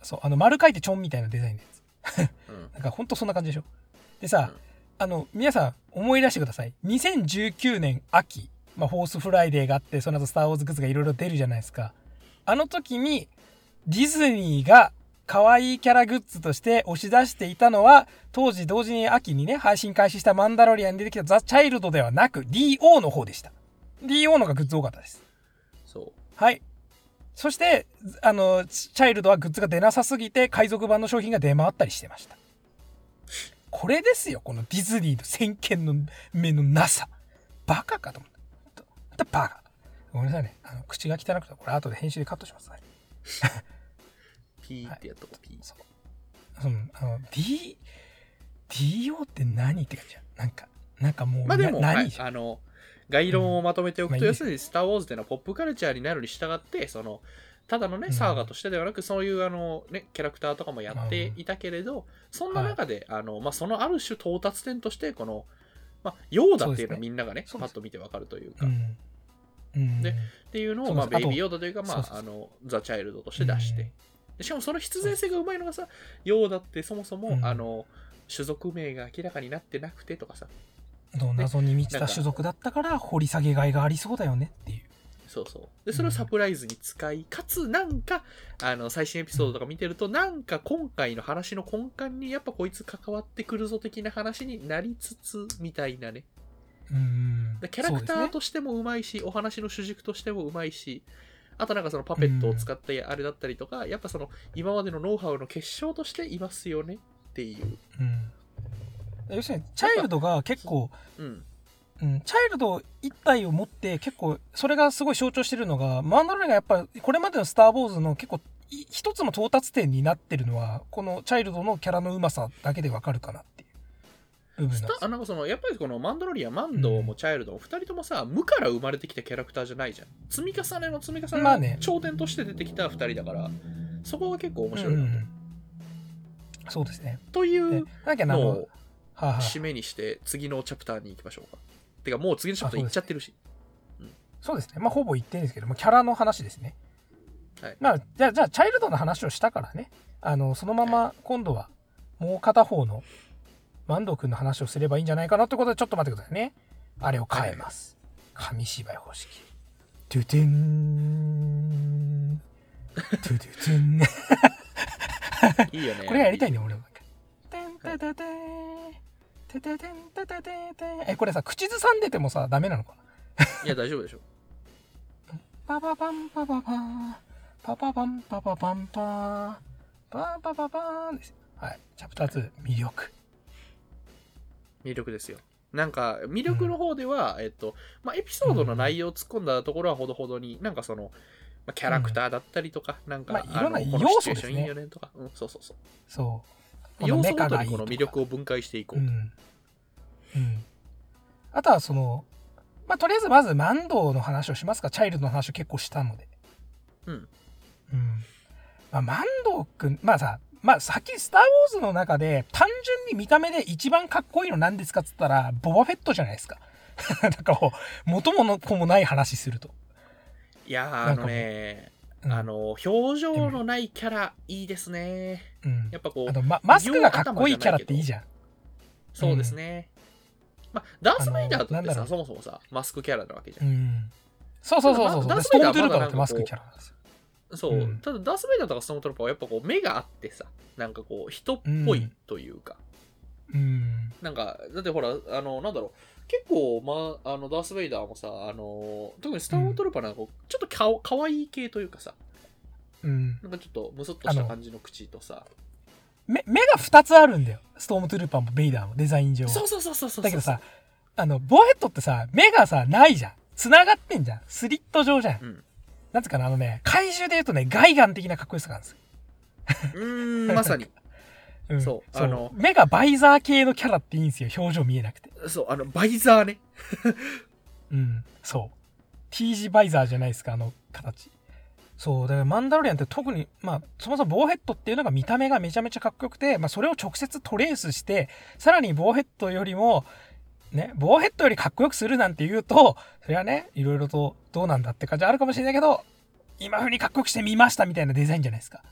そう、あの、丸書いてちょんみたいなデザインのやつ。うんなんかほんとそんな感じでしょ。でさ、うんあの、皆さん思い出してください。2019年秋、まあ、フォースフライデーがあって、その後スター・ウォーズグッズがいろいろ出るじゃないですか。あの時に、ディズニーが可愛いキャラグッズとして押し出していたのは、当時同時に秋にね、配信開始したマンダロリアンに出てきたザ・チャイルドではなく、DO の方でした。DO のがグッズ多かったです。そう。はい。そして、あの、チャイルドはグッズが出なさすぎて、海賊版の商品が出回ったりしてました。これですよ、このディズニーの先見の目のなさ。バカかと思った。またバカ。ごめんなさいね。あの口が汚くて、これ後で編集でカットします。はい。(laughs) ピーってやっとこう、ピー。そう。うん、あの、D、DO って何って感じや。なんか、なんかもう、まあでも、はいな何？じゃんあの、概論をまとめておくと、うん要するに、スター・ウォーズっていうのはポップカルチャーになるに従って、その、ただのね、うん。サーガとしてではなく、そういうあの、ね、キャラクターとかもやっていたけれど、そんな中で、あの、まあ、そのある種到達点として、この、まあ、ヨーダっていうのはみんながね、そうです。パッと見てわかるというか。でていうのを、まあ、ベイビーヨーダというか、まあ、あの、ザ・チャイルドとして出して、しかもその必然性がうまいのがさ、ヨーダってそもそも、うん。あの、種族名が明らかになってなくてとかさ、どう謎に満ちた種族だったから掘り下げがいがありそうだよねっていう。そうそう。で、それをサプライズに使い、かつ、なんか、あの、最新エピソードとか見てると、なんか今回の話の根幹に、やっぱこいつ関わってくるぞ的な話になりつつ、みたいなね。うんでキャラクターとしてもうまいし、お話の主軸としてもうまいし、あとなんかそのパペットを使ったあれだったりとか、やっぱその、今までのノウハウの結晶としていますよねっていう。うん要するにチャイルドが結構、うん。うん、チャイルド一体を持って結構それがすごい象徴してるのがマンダロリアンがやっぱりこれまでの「スター・ウォーズ」の結構い一つの到達点になってるのはこのチャイルドのキャラのうまさだけでわかるかなっていう部分なんなんかそのやっぱりこのマンダロリアン、マンドもチャイルドも2人ともさ、無から生まれてきたキャラクターじゃないじゃん。積み重ねの積み重ねまあねの頂点として出てきた2人だから、そこが結構面白いなと。うんうんそうですねといでうのをはあはあ締めにして、次のチャプターに行きましょうか。てか、もう次のチャプター行っちゃってるし。そうですね。まあほぼ言ってるんですけどもキャラの話ですね。はい。まあじゃあじゃあチャイルドの話をしたからね。あのそのまま今度はもう片方の万藤君の話をすればいいんじゃないかなってことでちょっと待ってくださいね。あれを変えます。紙芝居方式。トゥトゥン。トゥトゥトゥン。いいよね。(laughs) これやりたいね俺も。テンテテテテテテンテテテテえこれさ口ずさんでてもさダメなのかな？いや、大丈夫でしょ。パパパンパパパーパパパンパパパンパーパーパパパーンですはいチャプター2魅力魅力ですよ。なんか、魅力の方では、えっと、まあ、エピソードの内容を突っ込んだところはほどほどに、なんかその、まあ、キャラクターだったりとか、なんか、まあいろんな要素ですねいいよねとか、うん、そうそうそう。そう要素ごとにこの魅力を分解していこうと。うん。うん。あとはそのまあとりあえずまずマンドの話をしますか。チャイルドの話を結構したので。うん。うん。まあ、マンド君まあさまあさっきスター・ウォーズの中で単純に見た目で一番かっこいいの何ですかっつったらボバフェットじゃないですか。(laughs) なんかこう元もの子もない話すると、いやー、あのね、うん。あの、表情のないキャラ、いいですね。うん。やっぱこうあ、とママスクがかっこいいキャラっていいじゃん。そうですね。まあ、ダース・ベイダーってさ、そもそもさ、マスクキャラなわけじゃ。うん。んそうそうそうそうそう。ダースストームトゥルーパーベイダーはまマスクキャラなんですよ。そう、うん。ただダース・ベイダーとかストームトロッパーはやっぱこう目があってさ、なんかこう人っぽいというか、うん。なんか、だってほら、あの、なんだろう、結構、まあ、あの、ダース・ベイダーもさ、あの、特にスター・ウォートルパーなんかこう、ちょっとかわかわいい系というかさ、うんなんかちょっとムスッとした感じの口とさ、目目が2つあるんだよストームトゥルーパーもベイダーもデザイン上そうそうそうそうそう。だけどさ、あの、ボアヘッドってさ、目がさ、ないじゃん。繋がってんじゃん。スリット状じゃん。うん。なんつうかな、あのね、怪獣で言うとね、ガイガン的なかっこよさがあるんですよ。うーん、(laughs) まさに。うんそうあの目がバイザー系のキャラっていいんですよ表情見えなくてそう、あの、バイザーね。うんそう T 字バイザーじゃないですかあの形そうだからマンダロリアンって特にまあそもそもボーヘッドっていうのが見た目がめちゃめちゃかっこよくて、まあ、それを直接トレースしてさらにボーヘッドよりもねボーヘッドよりかっこよくするなんて言うとそれはねいろいろとどうなんだって感じあるかもしれないけど今風にかっこよくしてみましたみたいなデザインじゃないですか。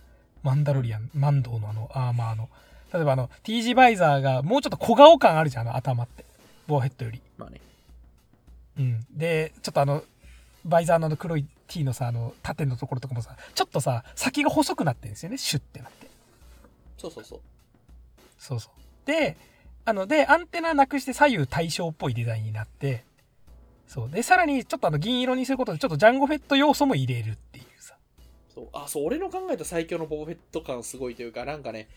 マンダロリアンマンドーのあのアーマーの。例えばあの T 字バイザーがもうちょっと小顔感あるじゃんあの頭って。ボーヘッドより。まあね。うん、でちょっとあのバイザーの黒い T のさあの縦のところとかもさちょっとさ先が細くなってるんですよねシュッてなって。そうそうそう。そうそう。であのでアンテナなくして左右対称っぽいデザインになってそう。でさらにちょっとあの銀色にすることでちょっとジャンゴフェット要素も入れるっていうさ。そう。あ、そう、俺の考えた最強のボブフェット感すごいというか、なんかね、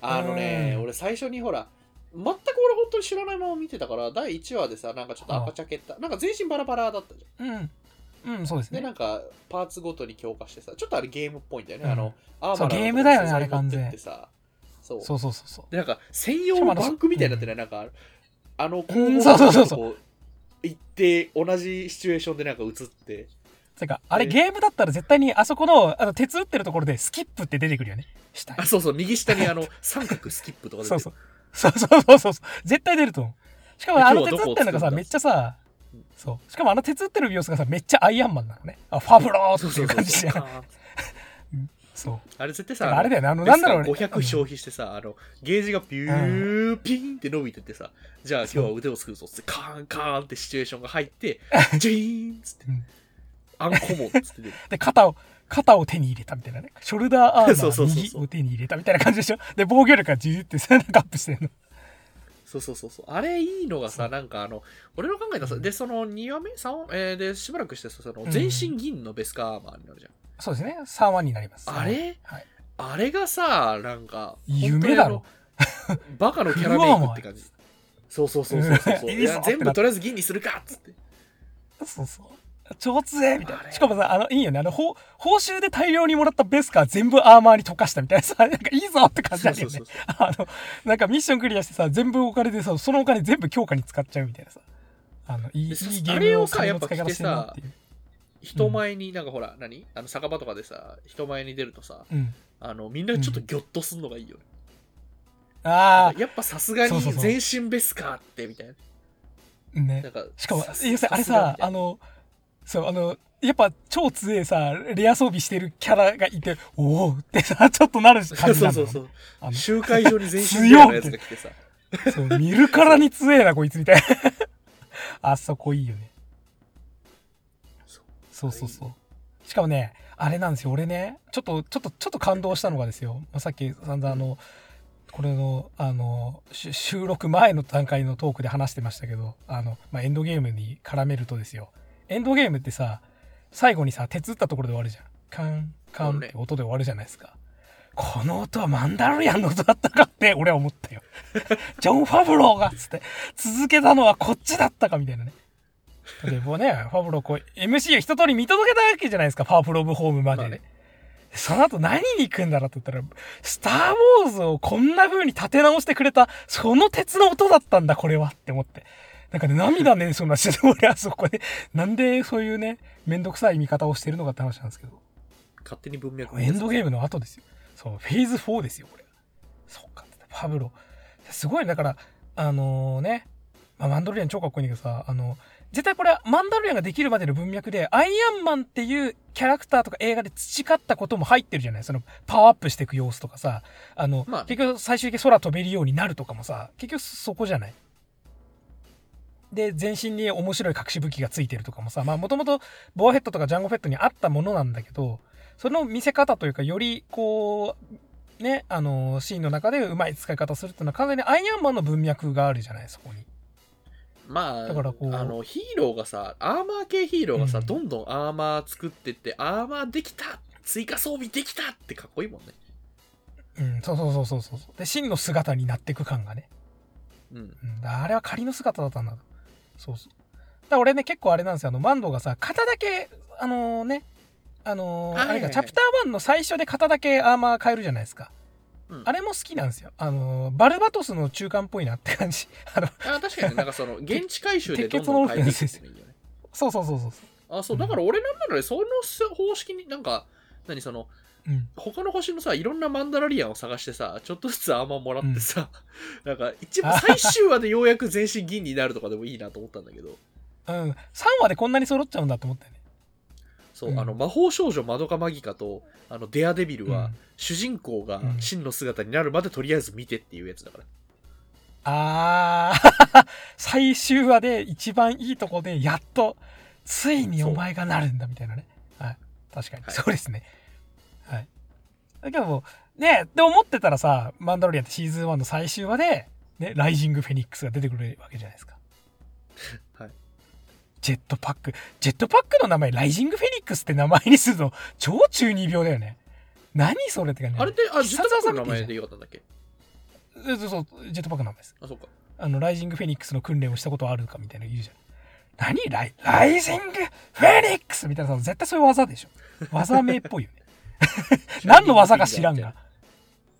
あのね、うん。俺最初にほら、全く俺本当に知らないまま見てたから、第1話でさ、なんかちょっと赤チャケった、なんか全身バラバラだったじゃん。うんうんそうですで、ねなんかパーツごとに強化してさ、ちょっとあれゲームっぽいんだよね。うん。あの、アーマーゲームだよねあれ完全そう。そうそうそうそう。で、なんか専用のバンクみたいになってない、なんか、あの、うんそうそうそうそう。こう行って、同じシチュエーションでなんか映って、てかあれでゲームだったら絶対にあそこのあの鉄打ってるところでスキップって出てくるよね。下に。あ、そうそう、右下にあの、三角スキップとか出てる。そうそう。そうそうそうそう。絶対出ると思う。しかもあの鉄打ってるのがさ、めっちゃさ、そう。しかもあの鉄打ってる様子がさ、めっちゃアイアンマンなのね。あ、ファブローっていう感じじゃ (laughs) ん。そう。あれ絶対さ、らあれだよね。あの、なんだろうね。500消費してさ、あの、ゲージがピューピーンって伸びてってさ、じゃあ今日は腕を作るぞって、カーンカーンってシチュエーションが入って、(laughs) ジーンっつってうん、アンコモンっつって。(laughs) で、肩を、肩を手に入れたみたいなね。ショルダーアーマー右を手に入れたみたいな感じでしょ。で、防御力がジューってさ、なんかアップしてんの。そうそうそうそう。あれいいのがさ、なんかあの、俺の考えたさ、で、その2話目 ?3 話えーで、しばらくしてさ、そのうん全身銀のベスカーアーマーになるじゃん。そうですね。3話になります。あれ？はい。あれがさ、なんか、夢だろ。バカのキャラメイクって感じ。そうそうそうそうそう (laughs) 全部とりあえず銀にするかっつって。そうそう。超強えみたいな。しかもさ、あの、いいよね。あの、報報酬で大量にもらったベスカー全部アーマーに溶かしたみたいなさ、(laughs) なんかいいぞって感じあるよね。あの、なんかミッションクリアしてさ、全部お金でさ、そのお金全部強化に使っちゃうみたいなさ。あの、いい、いいでゲームをさ金の使い方してるなっていう。人前になんかほら、何？あの酒場とかでさ、人前に出るとさ、うん。あの、みんなちょっとギョッとすんのがいいよね。あやっぱさすがに全身ベスカーってみたいな。あ、ねなん。かしかも、さ要するにあれさ、あの、そう、あの、やっぱ超強いさ、レア装備してるキャラがいて、おおってさ、(laughs) ちょっとなるそ感うじなの (laughs) そうそうそう。あの集会場に全身ベアのやつが来てさ。そう、見るからに強えな、こいつみたいな。(laughs) あそこいいよね。そうそうそう。しかもね、あれなんですよ、俺ね、ちょっと、ちょっと、ちょっと感動したのがですよ、まあ、さっき散々あの、これの、あの、し収録前の段階のトークで話してましたけど、あの、まあ、エンドゲームに絡めるとですよ、エンドゲームってさ、最後にさ、鉄打ったところで終わるじゃん。カン、カンって音で終わるじゃないですか。この音はマンダロリアンの音だったかって俺は思ったよ。(laughs) ジョン・ファブローがっつって、続けたのはこっちだったかみたいなね。でもうね、ファブローこう、MC を一通り見届けたわけじゃないですか、パープル・オブ・ホームまでね。まあねその後何に行くんだろうって言ったら、スター・ウォーズをこんな風に立て直してくれた、その鉄の音だったんだ、これはって思って。なんかね、涙ね、そんなして、俺はそこで、なんでそういうね、めんどくさい見方をしてるのかって話なんですけど。勝手に文脈エンドゲームの後ですよ。そう、フェーズ4ですよ、これ。そっか、パブロ。すごい、だから、あのね、まあ、マンダロリアン超かっこいいんだけどさ、あの、絶対これ、マンダロリアンができるまでの文脈で、アイアンマンっていうキャラクターとか映画で培ったことも入ってるじゃないその、パワーアップしていく様子とかさ、あの、まあね結局最終的に空飛べるようになるとかもさ、結局そこじゃないで、全身に面白い隠し武器がついてるとかもさ、まあもともとボアヘッドとかジャンゴフェットにあったものなんだけど、その見せ方というか、よりこう、ね、あの、シーンの中でうまい使い方するっていうのは完全にアイアンマンの文脈があるじゃない、そこに。まあ、だからこうあのヒーローがさ、アーマー系ヒーローがさ、うんどんどんアーマー作ってって、アーマーできた追加装備できたってかっこいいもんね。うん、そうそうそうそうそう。で、真の姿になっていく感がね。うん。うん、あれは仮の姿だったんだ。そうそう。だ俺ね、結構あれなんですよ。あの、マンドがさ、肩だけ、あのね、あのーはいはいはいあれが、チャプター1の最初で肩だけアーマー変えるじゃないですか。うんあれも好きなんですよ。あの、バルバトスの中間っぽいなって感じ。(laughs) あの、あ確かにねなんかその現地回収でどんどん変えていくっていうのいいよね (laughs) そうそうそうそうそあそうだから俺なんならねその方式になんか何そのう。うん。他の星のさいろんなマンダラリアンを探してさちょっとずつアーマーもらってさ、(laughs) なんか一番最終話でようやく全身銀になるとかでもいいなと思ったんだけどうん。3話でこんなに揃っちゃうんだって思ったよね。そう、うんあの魔法少女マドカマギカとあのデアデビルは、うん主人公がうん真の姿になるまでとりあえず見てっていうやつだから、あー、(laughs) 最終話で一番いいとこで、やっと、ついにお前がなるんだみたいなね。はい。確かに。はいそうですね。はい。だけども、ねって思ってたらさ、マンダロリアンってシーズン1の最終話で、ね、ライジングフェニックスが出てくるわけじゃないですか。はいジェットパック。ジェットパックの名前、ライジングフェニックスって名前にするの、超中二病だよね。何それって感じ。あれってあジェットパックの名前でよかったんだっけ？そうそう、ジェットパックの名前です。あそうかあの、ライジングフェニックスの訓練をしたことあるかみたいなの言うじゃん。何ライ、ライジングフェニックスみたいなさ、絶対そういう技でしょ。技名っぽいよね。(laughs) 何の技か知らんが。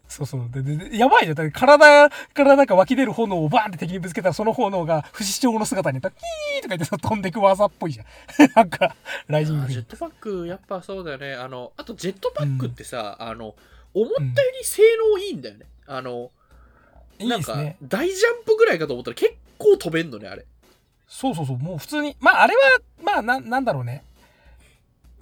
そうそう。で、ででやばいよ。だって体からなんか湧き出る炎をバーンって敵にぶつけたら、その炎が不死鳥の姿にキーとか言ってさ飛んでく技っぽいじゃん。(laughs) なんか、ライジングジェットパックやっぱそうだよねあのあとジェットパックってさ、あの思ったより性能いいんだよね、あのス。いいなんか。大ジャンプぐらいかと思ったら結構飛べんのねあれそうそうそう。もう普通に。まあ、あれは、まあ、な、なんだろうね。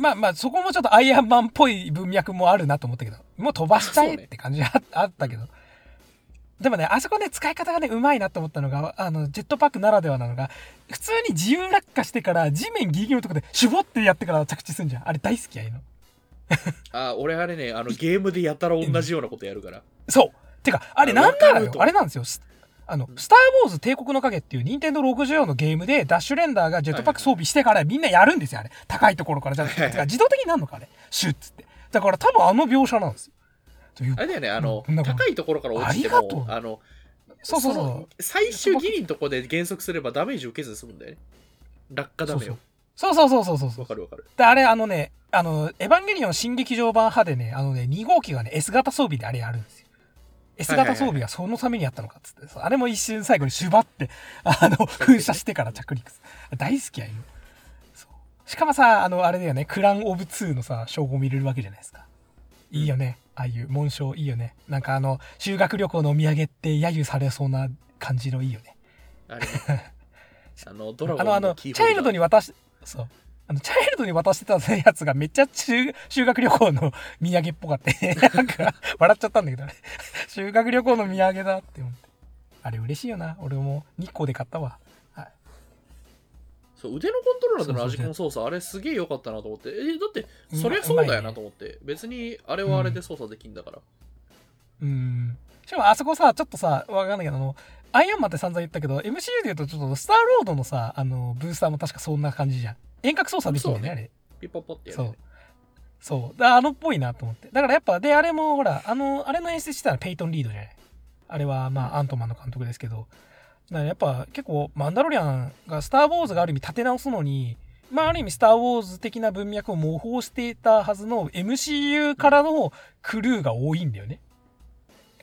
まあまあ、そこもちょっとアイアンマンっぽい文脈もあるなと思ったけど、もう飛ばしたいって感じああったけど。でもね、あそこね、使い方がね、うまいなと思ったのが、あの、ジェットパックならではなのが、普通に自由落下してから、地面ギリギリのとこで、シュボってやってから着地するんじゃん。あれ大好きや、いの。あ俺あれねあのゲームでやたら同じようなことやるからそう。てか、あれなんならよ。わかるとあれなんですよ。スあの、スター・ウォーズ帝国の影っていう、任天堂64のゲームで、ダッシュレンダーがジェットパック装備してからみんなやるんですよ、あれ。高いところから。じゃあ、自動的になるのか、あれ。シュッつって。だから多分あの描写なんですよ。あれだよねあの、高いところから落ちてありがとうもあのそうそうその最終ギリのとこで減速すればダメージ受けずに済むんだよね落下う。ダメよそうそうそうそうそうそうわ。かるわかるで、あれ、あのね、あの、エヴァンゲリオン新劇場版派でね、あのね、2号機がね、S 型装備であれやるんですよ。S 型装備がそのためにやったのかっつって、あれも一瞬最後にシュバって、あの、(laughs) 噴射してから着陸する。大好きや、今。そう。しかもさ、あの、あれだよね、クランオブ2のさ、称号見れるわけじゃないですか。いいよね。ああいう紋章いいよね。なんかあの、修学旅行のお土産って揶揄されそうな感じのいいよね。あれねあのドラゴンあの、あの、チャイルドに渡し、そう。あの、チャイルドに渡してたやつがめっちゃ修修学旅行の土産っぽかって、(laughs) なんか、笑っちゃったんだけどね。修学旅行の土産だって思って。あれ嬉しいよな。俺も日光で買ったわ。はい。そう腕のコントローラーでのそうそう味コン操作あれすげえ良かったなと思ってえだってそりゃそうだよなと思って、別にあれはあれで操作できんだから、うん。しかもあそこさ、ちょっとさ、わかんないけど、あの、アイアンマンって散々言ったけど、MCU で言うとちょっとスターロードのさ、あの、ブースターも確かそんな感じじゃん。遠隔操作できるんだよね、あれ。ピッポッポってやる、そうね。。そう。だあのっぽいなと思って。だからやっぱ、で、あれもほら、あの、あれの演出してたらペイトン・リードじゃない？あれは、まあ、アントマンの監督ですけど、だからやっぱ結構、マンダロリアンが、スター・ウォーズがある意味立て直すのに、まあ、ある意味、スター・ウォーズ的な文脈を模倣していたはずの MCU からのクルーが多いんだよね。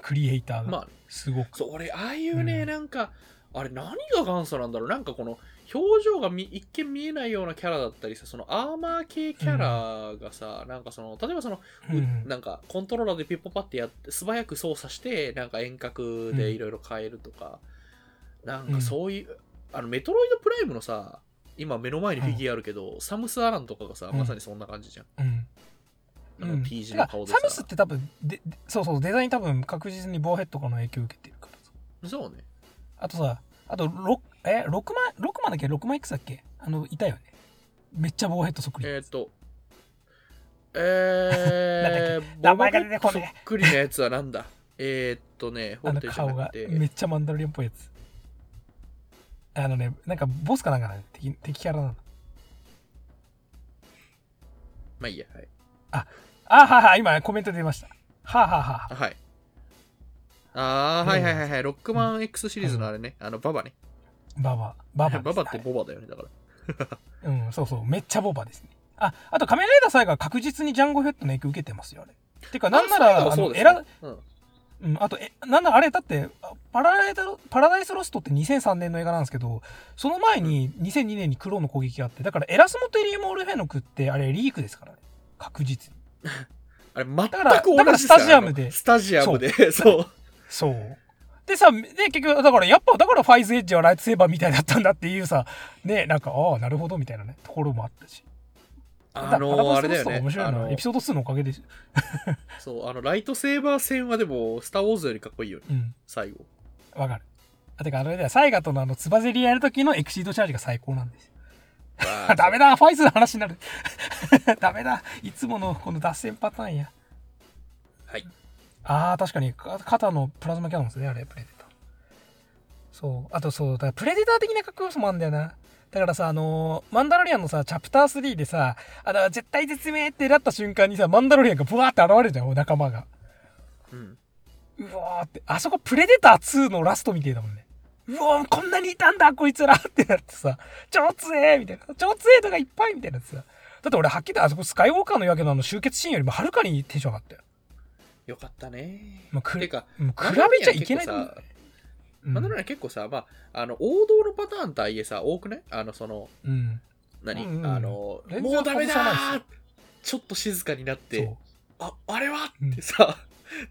クリエイターが。まあすごく。そう俺ああいうね、うん。なんかあれ何が元祖なんだろう。なんかこの表情がみ一見見えないようなキャラだったりさそのアーマー系キャラがさ、なんかその例えばその、ううんなんかコントローラーでピッポパってやって素早く操作してなんか遠隔でいろいろ変えるとか、なんかそういう、あのメトロイドプライムのさ今目の前にフィギュアあるけど、サムス・アランとかがさ、うん。まさにそんな感じじゃんうん。あのうん T 字の顔でさサムスって多分で、でそうそう、デザイン多分確実にボーヘッドからの影響を受けてるから。そうねあとさ、あと、ろえ、6万、6万だっけ ?6 万いくつだっけ？あの、いたよね。めっちゃボーヘッドそっくり。えーっと (laughs) えー、名前が出てこそっねくりなやつはなんだ？えーっとね、あのホルテじゃ顔がめっちゃマンダロリアンっぽいやつ。あのね、なんかボスかなんかな敵敵キャラなの。まあいいや、はい。あはは、今コメント出ました。はあはあはああはい。あー、はいはいはいはい。ロックマン X シリーズのあれね、あの、ババね。ババ。ババ。(laughs) ババってボバだよね、だから。(laughs) うん、そうそう。めっちゃボバですね。あ、あと仮面ライダーサイが確実にジャンゴフェットの影響受けてますよ、あれ。てか、なんなら、あの、そうですうんうん、あと、え、なんだ、あれ、だって、あパラダイスパラダイスロストって2003年の映画なんですけど、その前に2002年にクローンの攻撃があって、だからエラスモト・エリウム・オルフェノクって、あれ、リークですからね。確実に。(laughs) あれ全く同じスタジアムでスタジアムでそうそう。でさ、で、結局、だから、やっぱ、だからファイズエッジはライトセーバーみたいだったんだっていうさ、ね、なんか、ああ、なるほど、みたいなね、ところもあったし。あのあれだよね面白いな。エピソード2のおかげです。(laughs) そうあのライトセーバー戦はでもスター・ウォーズよりかっこいいよねうん。最後わかる。あ、てか、あれだよ、サイガとのあの、つばぜりやる時のエクシードチャージが最高なんですよ。あダメだ、ファイズの話になる。(laughs) ダメだ、いつものこの脱線パターンや。はいああ、確かに、か肩のプラズマキャノンですね、あれ、プレデター。そう。あとそう、だからプレデター的な格好もあるんだよな。だからさ、あのーマンダロリアンのさ、チャプター3でさ、あの、絶対絶命ってなった瞬間にさ、マンダロリアンがブワーって現れるじゃん、お仲間が。うんうわーって、あそこプレデター2のラストみてえだもんね。うわーこんなにいたんだ、こいつらってなってさ、超強えみたいな。超強えとかいっぱいみたいなやつさ。だって俺はっきり言あそこスカイウォーカーの夜明けのあの集結シーンよりもはるかにテンション上がったよ。よかったね。まあ、くてかもう比べちゃいけないと思う。マンダロ結構さ、まあ、あの王道のパターンとはいえさ多くねあのそのうん。何、うんうんあのもうダメだちょっと静かになってそああれは？うんってさ、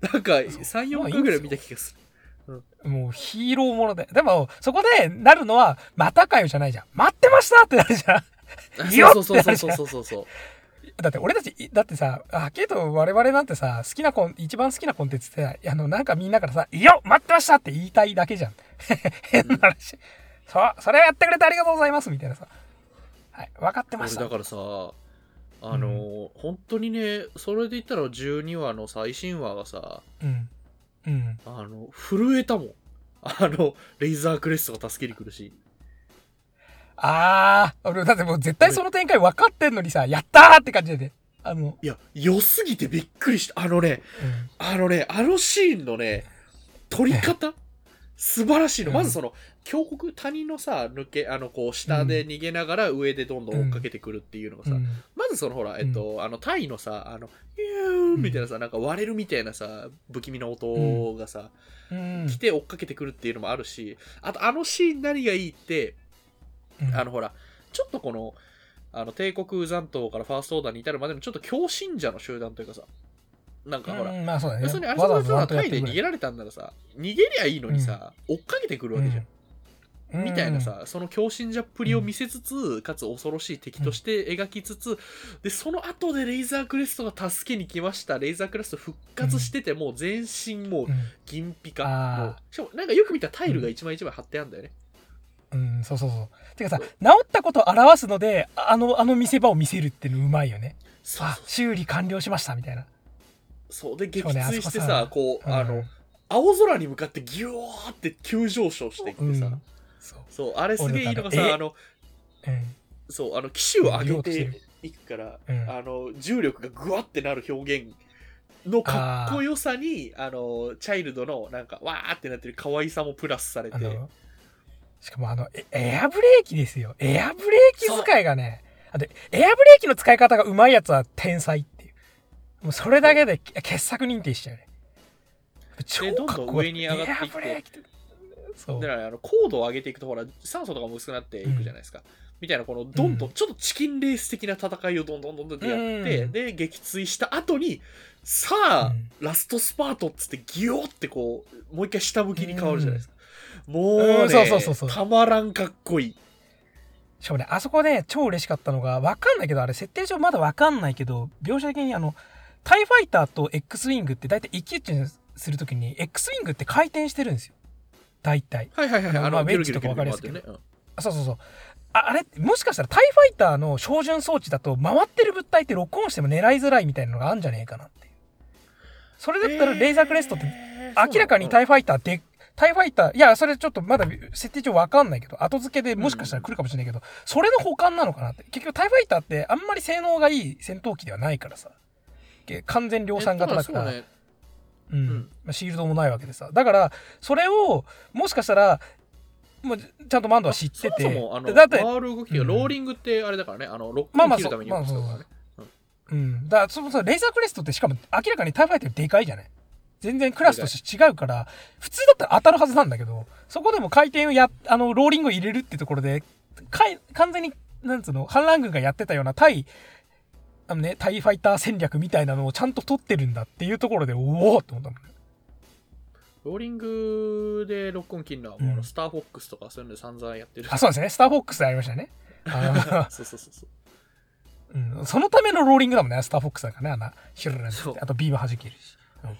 なんかまあ34いいんですよ回ぐらい見た気がするう。もうヒーローもので。でも、そこでなるのは、またかよじゃないじゃん。待ってましたってなるじゃん。そうそうそうそうそうそうだって俺たち、いだってさ、はっきりと我々なんてさ、好きなコン、一番好きなコンテンツって、あの、なんかみんなからさ、いいよ待ってましたって言いたいだけじゃん。(laughs) 変な話。そう、それをやってくれてありがとうございますみたいなさ。はい、分かってました。俺だからさあの、本当にねそれで言ったら12話の最新話がさうん。うん。あの震えたもんあのレイザークレストが助けに来るしあー、俺だってもう絶対その展開分かってんのにさ、やったーって感じで。あの、いや良すぎてびっくりしたあのねうん。あのねあのシーンのね撮り方素晴らしいの、うん。まずその峡谷谷のさ抜けあのこう下で逃げながら上でどんどん追っかけてくるっていうのがさ、うん。まずそのほらえっと、あのタイのさあのーみたいなさ、なんか割れるみたいなさ不気味な音がさ、うん。来て追っかけてくるっていうのもあるしあとあのシーン何がいいってうん。あのほらちょっとこのあの帝国残党からファーストオーダーに至るまでのちょっと強信者の集団というかさなんかほら、うんまあそうだね。要するにあれそこでわさタイで逃げられたんならさ逃げりゃいいのにさ、追っかけてくるわけじゃん、うんみたいなさ、その強信者っぷりを見せつつ、かつ恐ろしい敵として描きつつ、で、その後でレイザークレストが助けに来ました。レイザークレスト復活してて、もう全身もううん銀ピカ。うしかもなんかよく見たらタイルが一枚一枚貼ってあるんだよね。うん、そうそうそう。てかさ、治ったことを表すので、あの、あの見せ場を見せるっていうのうまいよね。そう、修理完了しました、みたいな。そう。で、撃墜してさ、こう、あのうん、青空に向かってギューって急上昇していってさ、うんそう。あれすげえいいのがさ、あの、うん。そう、あの、機種を上げていくから、うんあの、重力がグワってなる表現のかっこよさに、あの、チャイルドのなんか、わーってなってる可愛さもプラスされて、あの、しかもあの、エエアブレーキですよ。エアブレーキ使いがね、あと、エアブレーキの使い方がうまいやつは天才。もうそれだけで傑作認定しちゃうね。超かっこよどんどん上に上がっていってそう。だ。からあの高度を上げていくとほら酸素とかも薄くなっていくじゃないですか、みたいなこのどんどん、うん。ちょっとチキンレース的な戦いをどんどんどんどんやって、うん。で撃墜した後にさあ、うん。ラストスパートっつってギヨってこうもう一回下向きに変わるじゃないですか、もうね、うんそうそうそうそう。たまらんかっこいい。しかもね、あそこで超嬉しかったのが、わかんないけど、あれ設定上まだわかんないけど、描写的にあの、タイファイターと X ウィングって大体一騎打ちにするときに、X ウィングって回転してるんですよ。大体。はいはいはいあの、まあウェッジとか分かりやすくギュルギュル回ってるね、あそうそうそう。ああれ、もしかしたらタイファイターの標準装置だと、回ってる物体ってロックオンしても狙いづらいみたいなのがあるんじゃねえかなっていう。それだったらレーザークレストって明らかにタイイファイターで、タイファイター、いや、それちょっとまだ設定上わかんないけど、後付けでもしかしたら来るかもしれないけど、それの補完なのかなって。結局タイファイターってあんまり性能がいい戦闘機ではないからさ。け？完全量産型だから、ね、うん。うん。まあシールドもないわけでさ。だから、それを、もしかしたら、もうちゃんとマンドは知ってて。そもそもあのだって、回る動きがうん。ローリングってあれだからね、あのロックまあまあを切るためによく使うからね、う。ん。だから、そもそもレーザークレストってしかも明らかにタイファイターでかいじゃない全然クラスとして違うから、普通だったら当たるはずなんだけど、そこでも回転をや、あの、ローリングを入れるってところで、かい完全に、なんつうの、反乱軍がやってたような対、あのね、タイファイター戦略みたいなのをちゃんと取ってるんだっていうところで、おおって思ったもんね。ローリングでロックオンキンラーも、あうスターフォックスとかそういうので散々やってる。あ、そうですね。スターフォックスありましたね。あ (laughs) そうそうそうそう。のうん、そのためのローリングだもんね、スターフォックスだからね、あの、シュルルンってそうあとビーム弾けるし。うん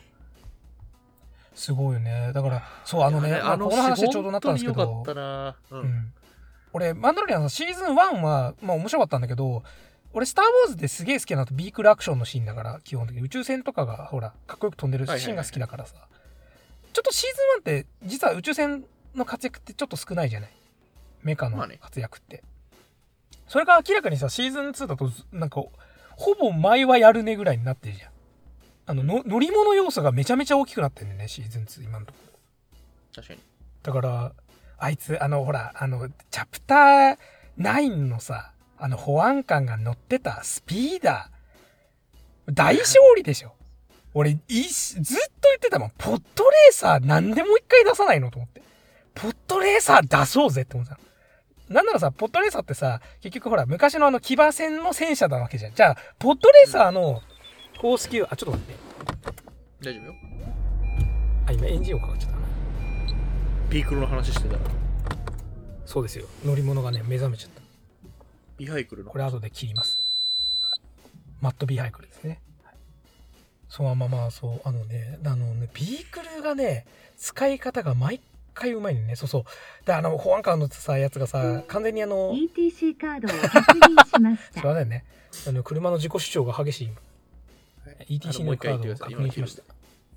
すごいよね。だから、そう、あのね、あこの話でちょうどなったんですけど。う。うんん。俺、マンダロリアンのシーズン1は、まあ面白かったんだけど、俺、スター・ウォーズですげえ好きなのとビークルアクションのシーンだから、基本的に宇宙船とかが、ほら、かっこよく飛んでるシーンが好きだからさ。ちょっとシーズン1って、実は宇宙船の活躍ってちょっと少ないじゃない？メカの活躍って。それが明らかにさ、シーズン2だと、なんか、ほぼ前はやるねぐらいになってるじゃん。あのの、乗り物要素がめちゃめちゃ大きくなってるんだよね、シーズン2、今のところ。確かに。だから、あいつ、あの、ほら、あの、チャプター9のさ、あの、保安官が乗ってたスピーダー、大勝利でしょ。俺、いしずっと言ってたもん。ポットレーサーなんでもう一回出さないのと思って。ポットレーサー出そうぜって思ってたの。なんならさ、ポットレーサーってさ、結局ほら、昔のあの騎馬戦の戦車なわけじゃん。じゃあ、ポットレーサーの公式、あ、ちょっと待って。大丈夫よ。あ、今エンジン音かかっちゃったな。ビークルの話してたら、そうですよ。乗り物がね、目覚めちゃった。ビハイクルのこれ後で切ります。マットビーハイクルですね。はいそう、まあまあ、そう、あのね、あのね、ビークルがね、使い方が毎回うまいのね。そうそう。で、あの、保安官のさ、やつがさ、完全にあの、ETC カードを確認しましすいた。ませんね。あの、車の自己主張が激しい。はい ETC のカードを言ってください確認しました。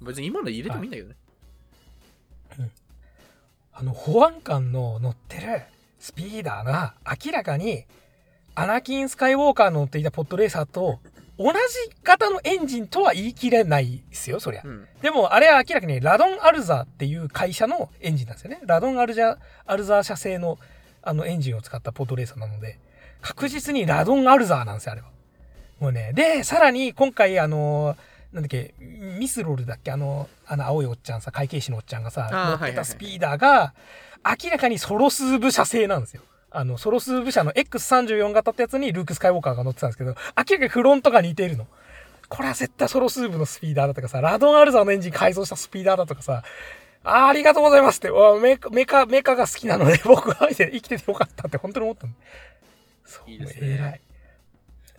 別に今の入れてもいいんだけどね。あの、保安官の乗ってるスピーダーが明らかに、アナキン・スカイウォーカーの乗っていたポットレーサーと同じ型のエンジンとは言い切れないですよ、そりゃ。うん。でも、あれは明らかにラドン・アルザーっていう会社のエンジンなんですよね。ラドン・アルジャアルザー社製のあのエンジンを使ったポートレーサーなので、確実にラドン・アルザーなんですよ、あれは。もうね。で、さらに今回、あの、なんだっけ、ミスロールだっけあの、あの青いおっちゃんさ、会計士のおっちゃんがさ、乗ってたスピーダーが、明らかにソロスーブ社製なんですよ。あの、ソロスーブ社の X34 型ってやつにルーク・スカイウォーカーが乗ってたんですけど、明らかにフロントが似てるの。これは絶対ソロスーブのスピーダーだとかさ、ラドン・アルザーのエンジン改造したスピーダーだとかさ、あーありがとうございますって、わメカ、メカ、メカが好きなので、(laughs) 僕は生きててよかったって本当に思ったの。そう、いいですね偉い。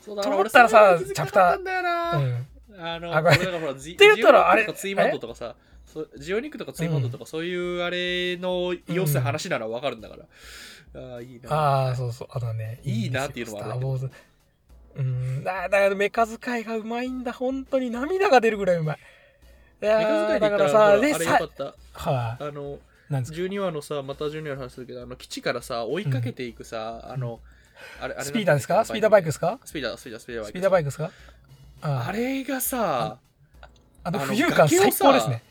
そうだと思ったらさチャプター。うん。あの、あごめん俺だからほら、(laughs) ジって言ったらあれジオニックとかツイマンドとかさ、ジオニックとかツイマンドとかそういうあれの要する話ならわかるんだから。ああ、いいな。ああ、そうそう、あのね、いいなっていうのはあるスター・ウォーズ。うん、だだからメカ使いがうまいんだ、本当に涙が出るぐらいうまい。いやメカ使ーいだからさ、で、さあれよか、った。はい、あの、なんですか？12話のさ、また12話の話するけど、あの、基地からさ、追いかけていくさ、あの、あれ、あれスピーダーですか？スピーダーバイクですか？スピーダー、スピーダー、スピーダーバイク。スピーダーバイクですか？ああれがさ、あの浮遊感最高ですね。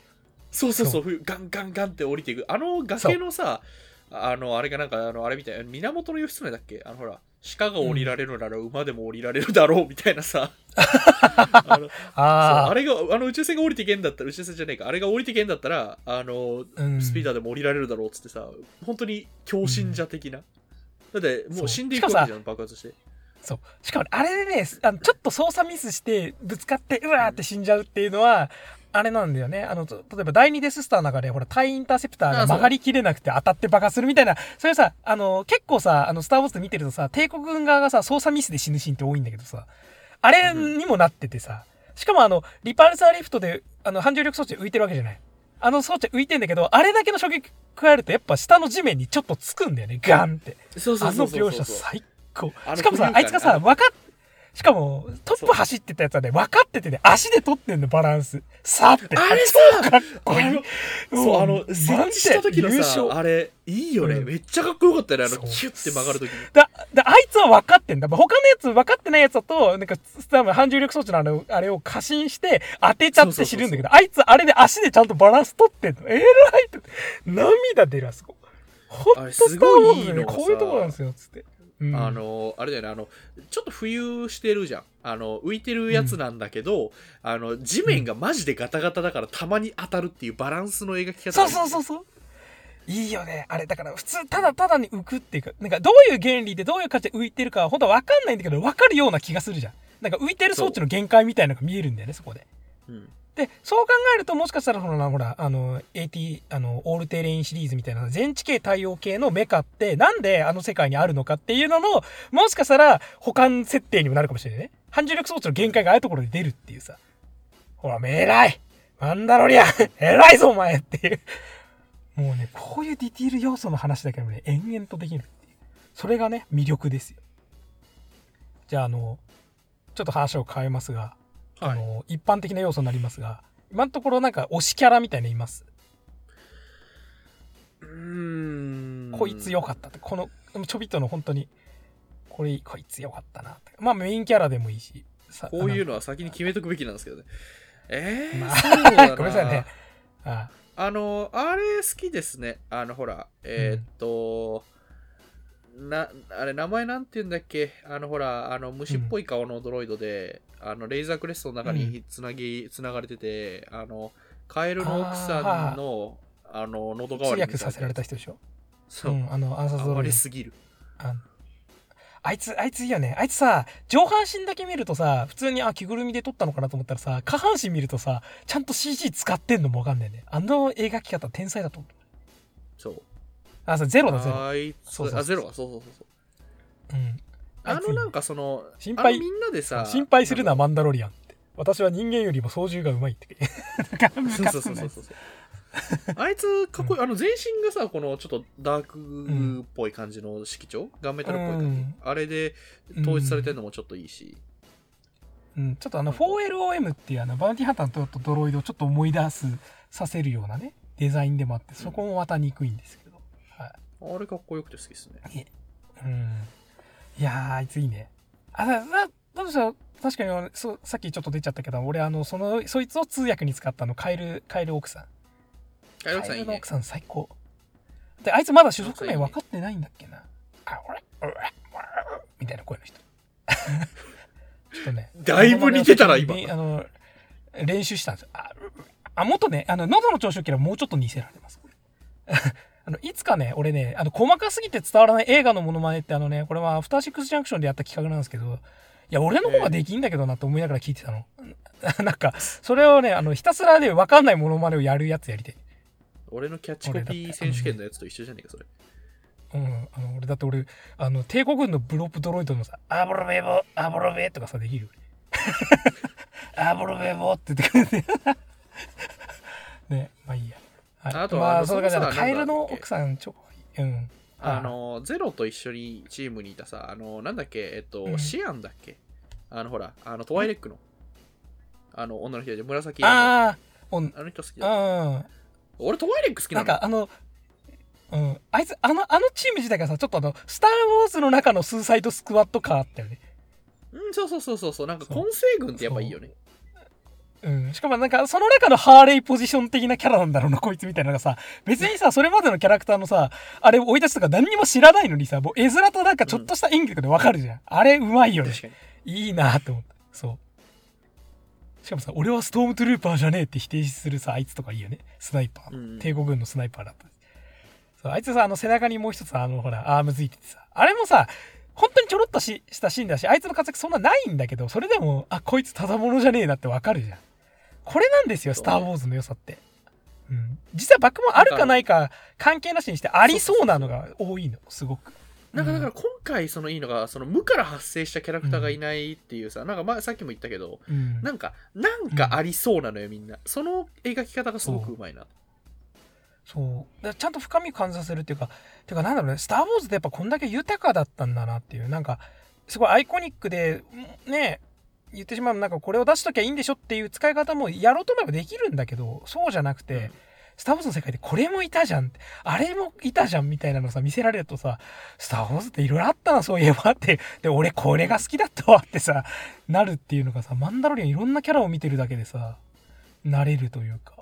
そうそうそう、ふガンガンガンって降りていく。あの崖のさ、あの、あれがなんか、あの、あれみたいな、源義経だっけ？あの、ほら、鹿が降りられるなら馬でも降りられるだろうみたいなさ。(laughs) あああれが、あの宇宙船が降りていけんだったら、宇宙船じゃねえか、あれが降りていけんだったら、あの、うんスピーダーでも降りられるだろうっつってさ、本当に強信者的な。だって、もう死んでいくわけじゃん、爆発して。そう。しかもね、あれでね、あのちょっと操作ミスして、ぶつかって、うわーって死んじゃうっていうのは、あれなんだよね。あの、と例えば第二デススターの中で、ほら、タイインターセプターがあそう曲がりきれなくて当たって爆発するみたいな、それさ、あの、結構さ、あの、スター・ウォーズで見てるとさ、帝国軍側がさ、操作ミスで死ぬシーンって多いんだけどさ、あれにもなっててさ、しかもあの、リパルサーリフトで、あの、反重力装置浮いてるわけじゃない。あの装置浮いてんだけど、あれだけの衝撃加えると、やっぱ下の地面にちょっとつくんだよね、ガンって。そうそうあのそうそう描写最高あの。しかもさあいつがさ、あの分かっ、しかも、トップ走ってたやつはね、分かっててね、足で取ってんの、バランス。さーって。あれさ超かっこいいあの。そう、あの、ん設置した時の優さ、勝あれ、いいよね。うんめっちゃかっこよかったよね、あの、キュッて曲がる時に。だ、だ、あいつは分かってんだ。他のやつ分かってないやつだと、なんか、多分反重力装置のあれをあれを過信して当てちゃって知るんだけど、あいつあれで足でちゃんとバランス取ってんの。えらいと。涙出るあそこ。ほんとスター・ウォーズね、こういうとこなんですよ、つって。うん。あのあれだよねあのちょっと浮遊してるじゃん。あの浮いてるやつなんだけど、あの地面がマジでガタガタだからたまに当たるっていうバランスの描き方。そうそうそうそう。いいよね。あれだから普通ただただに浮くっていうかなんかどういう原理でどういう形で浮いてるかは本当は分かんないんだけど分かるような気がするじゃん。なんか浮いてる装置の限界みたいなのが見えるんだよねそこで。うんでそう考えるともしかしたらほらほらあの AT あのオールテレインシリーズみたいな全地形対応系のメカってなんであの世界にあるのかっていうののもしかしたら保管設定にもなるかもしれないね。反重力装置の限界がああいうところで出るっていうさ。ほら偉い。マンダロリア。ン (laughs) 偉いぞお前っていう。もうねこういうディティール要素の話だけでもね延々とできるっていう。それがね魅力ですよ。じゃああのちょっと話を変えますがあはい。の一般的な要素になりますが今のところなんか推しキャラみたいなのいます、うーん。こいつ良かったって。このちょびっとの本当にこれこいつ良かったなって。まあメインキャラでもいいしさこういうのは先に決めとくべきなんですけどね。えー、まあごめんなさいね。ああ。の、あれ好きですね。あの、ほら、えーっと、な、あれ、名前なんて言うんだっけ？あの、ほら、あの、虫っぽい顔のドロイドで、あの、レーザークレストの中につなぎ、つながれてて、あの、カエルの奥さんの、あの、喉代わ通りに訳させられた人でしょ。そう。う。んあの暗殺暴れすぎる。ああいつあいついいよね。あいつさ上半身だけ見るとさ普通にあ着ぐるみで撮ったのかなと思ったらさ下半身見るとさちゃんと CG 使ってんのもわかんないね。あの描き方天才だと思う。そう。あそうゼロだゼロ。あい。つ、そうそうそう。あ、ゼロか、そうそうそうそう。うんあの、なんかその、心配。みんなでさ、心配するなマンダロリアンって。私は人間よりも操縦がうまいって。(laughs) そうそうそうそうそう。あいつかっこいい。あの全身がさ、このちょっとダークっぽい感じの色調、ガンメタルっぽい感じ？うん。あれで統一されてるのもちょっといいし。うん、ちょっとあの 4LOM っていうあのバウンティーハンターとドロイドをちょっと思い出すさせるようなねデザインでもあってそこもまた憎いんですけど、はい。あれかっこよくて好きですね。うん、いやーあいついいね。あだだどうでしょう確かにそうさっきちょっと出ちゃったけど俺あのそのそいつを通訳に使ったのカエルカエル奥さん。カエル奥さんいいね。奥。さん最高。であいつまだ種族名分かってないんだっけな。あ俺俺俺みたいな声の人。(laughs) ちょっとねだいぶ似てたな今。あの練習したんですよ。ああもっとねあの喉の調子よければもうちょっと似せられますあのいつかね俺ねあの細かすぎて伝わらない映画のモノマネってあのねこれはアフターシックスジャンクションでやった企画なんですけどいや俺の方ができんだけどなと思いながら聞いてたの、(laughs) なんかそれをねあのひたすらで分かんないモノマネをやるやつやりて俺のキャッチコピー選手権のやつと一緒じゃねえか、それ。うん、あの俺だって俺あの帝国軍のブロップドロイドのさ「アブロベボアブロベ」とかさできるよ。(laughs) アブロベボって言ってくれて。(laughs) ねまあいいや、はい、あとまああのそのさそれからカエルの奥さん超いいうん。あの、ゼロと一緒にチームにいたさ、あの、なんだっけ、えっと、うん。シアンだっけ？あの、ほら、あの、トワイレックの、あの、女の人で紫あああの人好きだ俺、トワイレック好きななんのかあのうん、あいつあのあのチーム自体がさちょっとあの「スター・ウォーズ」の中のスーサイドスクワット感あったよね。うん、そうそうそうそうなんか、混成軍ってやっぱいいよね。うん。しかもなんか、その中のハーレイポジション的なキャラなんだろうな、こいつみたいなのがさ、別にさ、それまでのキャラクターのさ、あれ、生い立ちとか何にも知らないのにさ、もう絵面となんかちょっとした演技とかでわかるじゃん。あれ、うまいよね。いいなって思った。そう。しかもさ、俺はストームトゥルーパーじゃねえって否定するさ、あいつとかいいよね。スナイパー。うん帝国軍のスナイパーだった。そう、あいつさ、あの背中にもう一つあの、ほら、アームついててさ、あれもさ、本当にちょろっとししたシーンだし、あいつの活躍そんなないんだけど、それでも、あ、こいつただものじゃねえなってわかるじゃん。これなんですよ、スター・ウォーズの良さって。うん。実はバックもあるかないか関係なしにしてありそうなのが多いの、すごく。なんかだから今回そのいいのがその無から発生したキャラクターがいないっていうさ、なんかまあさっきも言ったけどうん。なんかなんかありそうなのよみんなその描き方がすごくうまいなそう。ちゃんと深みを感じさせるっていうか、ていうかなんだろうね、スター・ウォーズってやっぱこんだけ豊かだったんだなっていう、なんか、すごいアイコニックで、んね、言ってしまうなんかこれを出しときゃいいんでしょっていう使い方もやろうと思えばできるんだけど、そうじゃなくて、うんスター・ウォーズの世界でこれもいたじゃん、あれもいたじゃんみたいなのさ、見せられるとさ、スター・ウォーズっていろいろあったな、そういえばって、で、俺これが好きだったわってさ、なるっていうのがさ、マンダロリアンいろんなキャラを見てるだけでさ、なれるというか。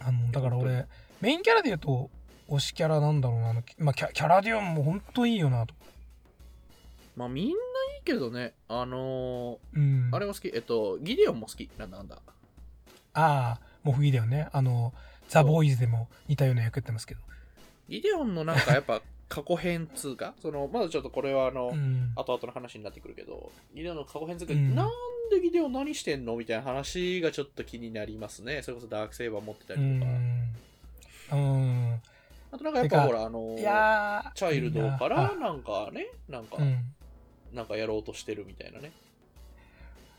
あの、だから本俺、メインキャラで言うと、推しキャラなんだろうな、あの、まあ、キャキャラディオンもほんといいよなと。まあみんけどねあのうん。ーあれも好き。えっとギデオンも好き。なんだなんだ。ああモフギデオンね。あのザ・ボーイズでも似たような役やってますけど。ギデオンのなんかやっぱ過去編通か (laughs) そのまだちょっとこれはあの、うん。後々の話になってくるけどギデオンの過去編通か、うん。なんでギデオン何してんのみたいな話がちょっと気になりますね。それこそダークセイバー持ってたうりとか、ん。うん。あとなんかやっぱほらあのチャイルドからなんかねなんか、うんなんかやろうとしてるみたいなね。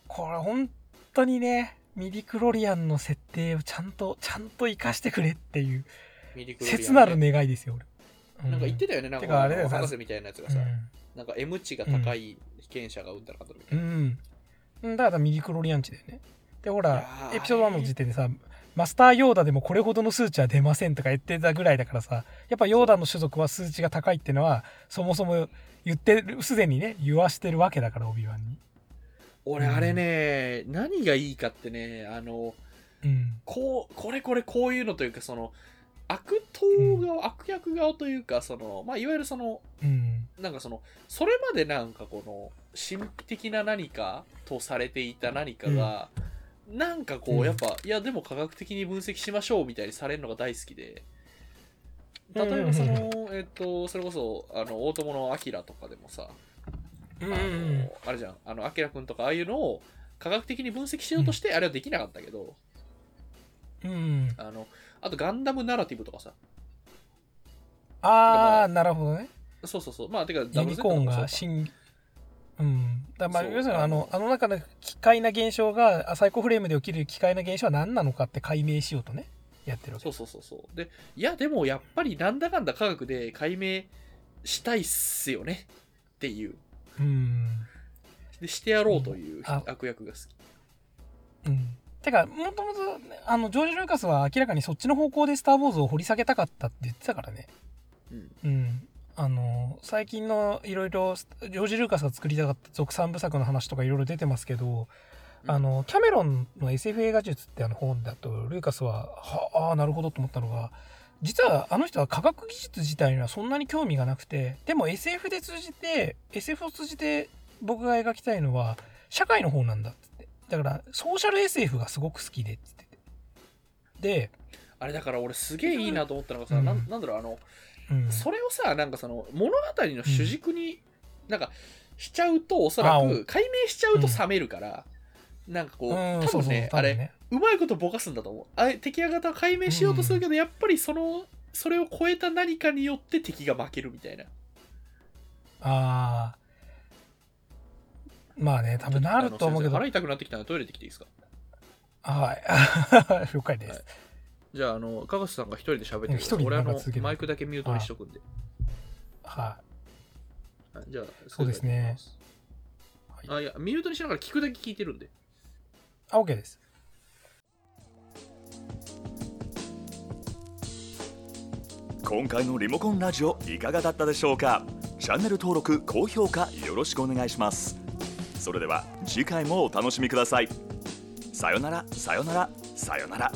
これ本当にねミディクロリアンの設定をちゃんとちゃんと生かしてくれっていう切なる願いですよ俺、うなんか言ってたよね、なんてかかあれだよさ博士みたいなやつがさ、なんか M 値が高い被験者がうんたらかみたういな。ん。うん。だからミディクロリアン値だよね。でほらエピソード1の時点でさマスターヨーダでもこれほどの数値は出ませんとか言ってたぐらいだからさやっぱヨーダの種族は数値が高いっていうのはそもそも言ってるすでにね言わしてるわけだからオビワンに。俺、あれね、何がいいかってね、あの、うん。こう、これこれこういうのというか、その、悪党側、悪役側というか、その、まあ、いわゆるその、うん。なんかその、それまでなんかこの、神秘的な何かとされていた何かが、なんかこう、うん。やっぱ、いや、でも科学的に分析しましょうみたいにされるのが大好きで、例えばその、えっと、それこそ、あの、大友のアキラとかでもさ、うんあのあれじゃん、あの、アキラくんとかああいうのを科学的に分析しようとして、あれはできなかったけど、うんあの、あとガンダムナラティブとかさ、ああなるほどね。そうそうそう、まあ、てか、ユニコーンがダ新うん。だまあ要するにあのああの中の奇怪な現象がサイコフレームで起きる奇怪な現象は何なのかって解明しようとねやってるわけそうそうそうそう。で、いや、でもやっぱりなんだかんだ科学で解明したいっすよねっていう。うんで、してやろうという悪役が好き。うんてかもともとあのジョージ・ルーカスは明らかにそっちの方向で「スター・ウォーズ」を掘り下げたかったって言ってたからねうん。うんあの最近のいろいろジョージ・ルーカスが作りたかった続三部作の話とかいろいろ出てますけど、あのキャメロンの SF 映画術ってあの本だとルーカスははああなるほどと思ったのが実はあの人は科学技術自体にはそんなに興味がなくてでも SF で通じて SF を通じて僕が描きたいのは社会の方なんだっつって。だからソーシャル SF がすごく好きでっつってて。で、あれだから俺すげえいいなと思ったのがさ、うん。なんなんだろう、あの、うん、それをさ、なんかその物語の主軸に、なんか、しちゃうと、おそらあく、解明しちゃうと冷めるから、なんかこう、うん多分ね、あれ、ねうまいことぼかすんだと思う。あれ敵方を解明しようとするけど、やっぱりその、それを超えた何かによって敵が負けるみたいな。ああまあね多分なると思うけど。腹痛くなってきたのでトイレ行ってきていいですか？はい。(laughs) 了解です、はい。じゃあ、あの、かがさんが一人で喋ってください俺、あのマイクだけミュートにしとくんで。はい。はい。じゃあ、そうですね。あ、いや、ミュートにしながら聞くだけ聞いてるんで。あ OK です。今回のリモコンラジオいかがだったでしょうか？チャンネル登録高評価よろしくお願いします。それでは次回もお楽しみください。さよならさよならさよなら。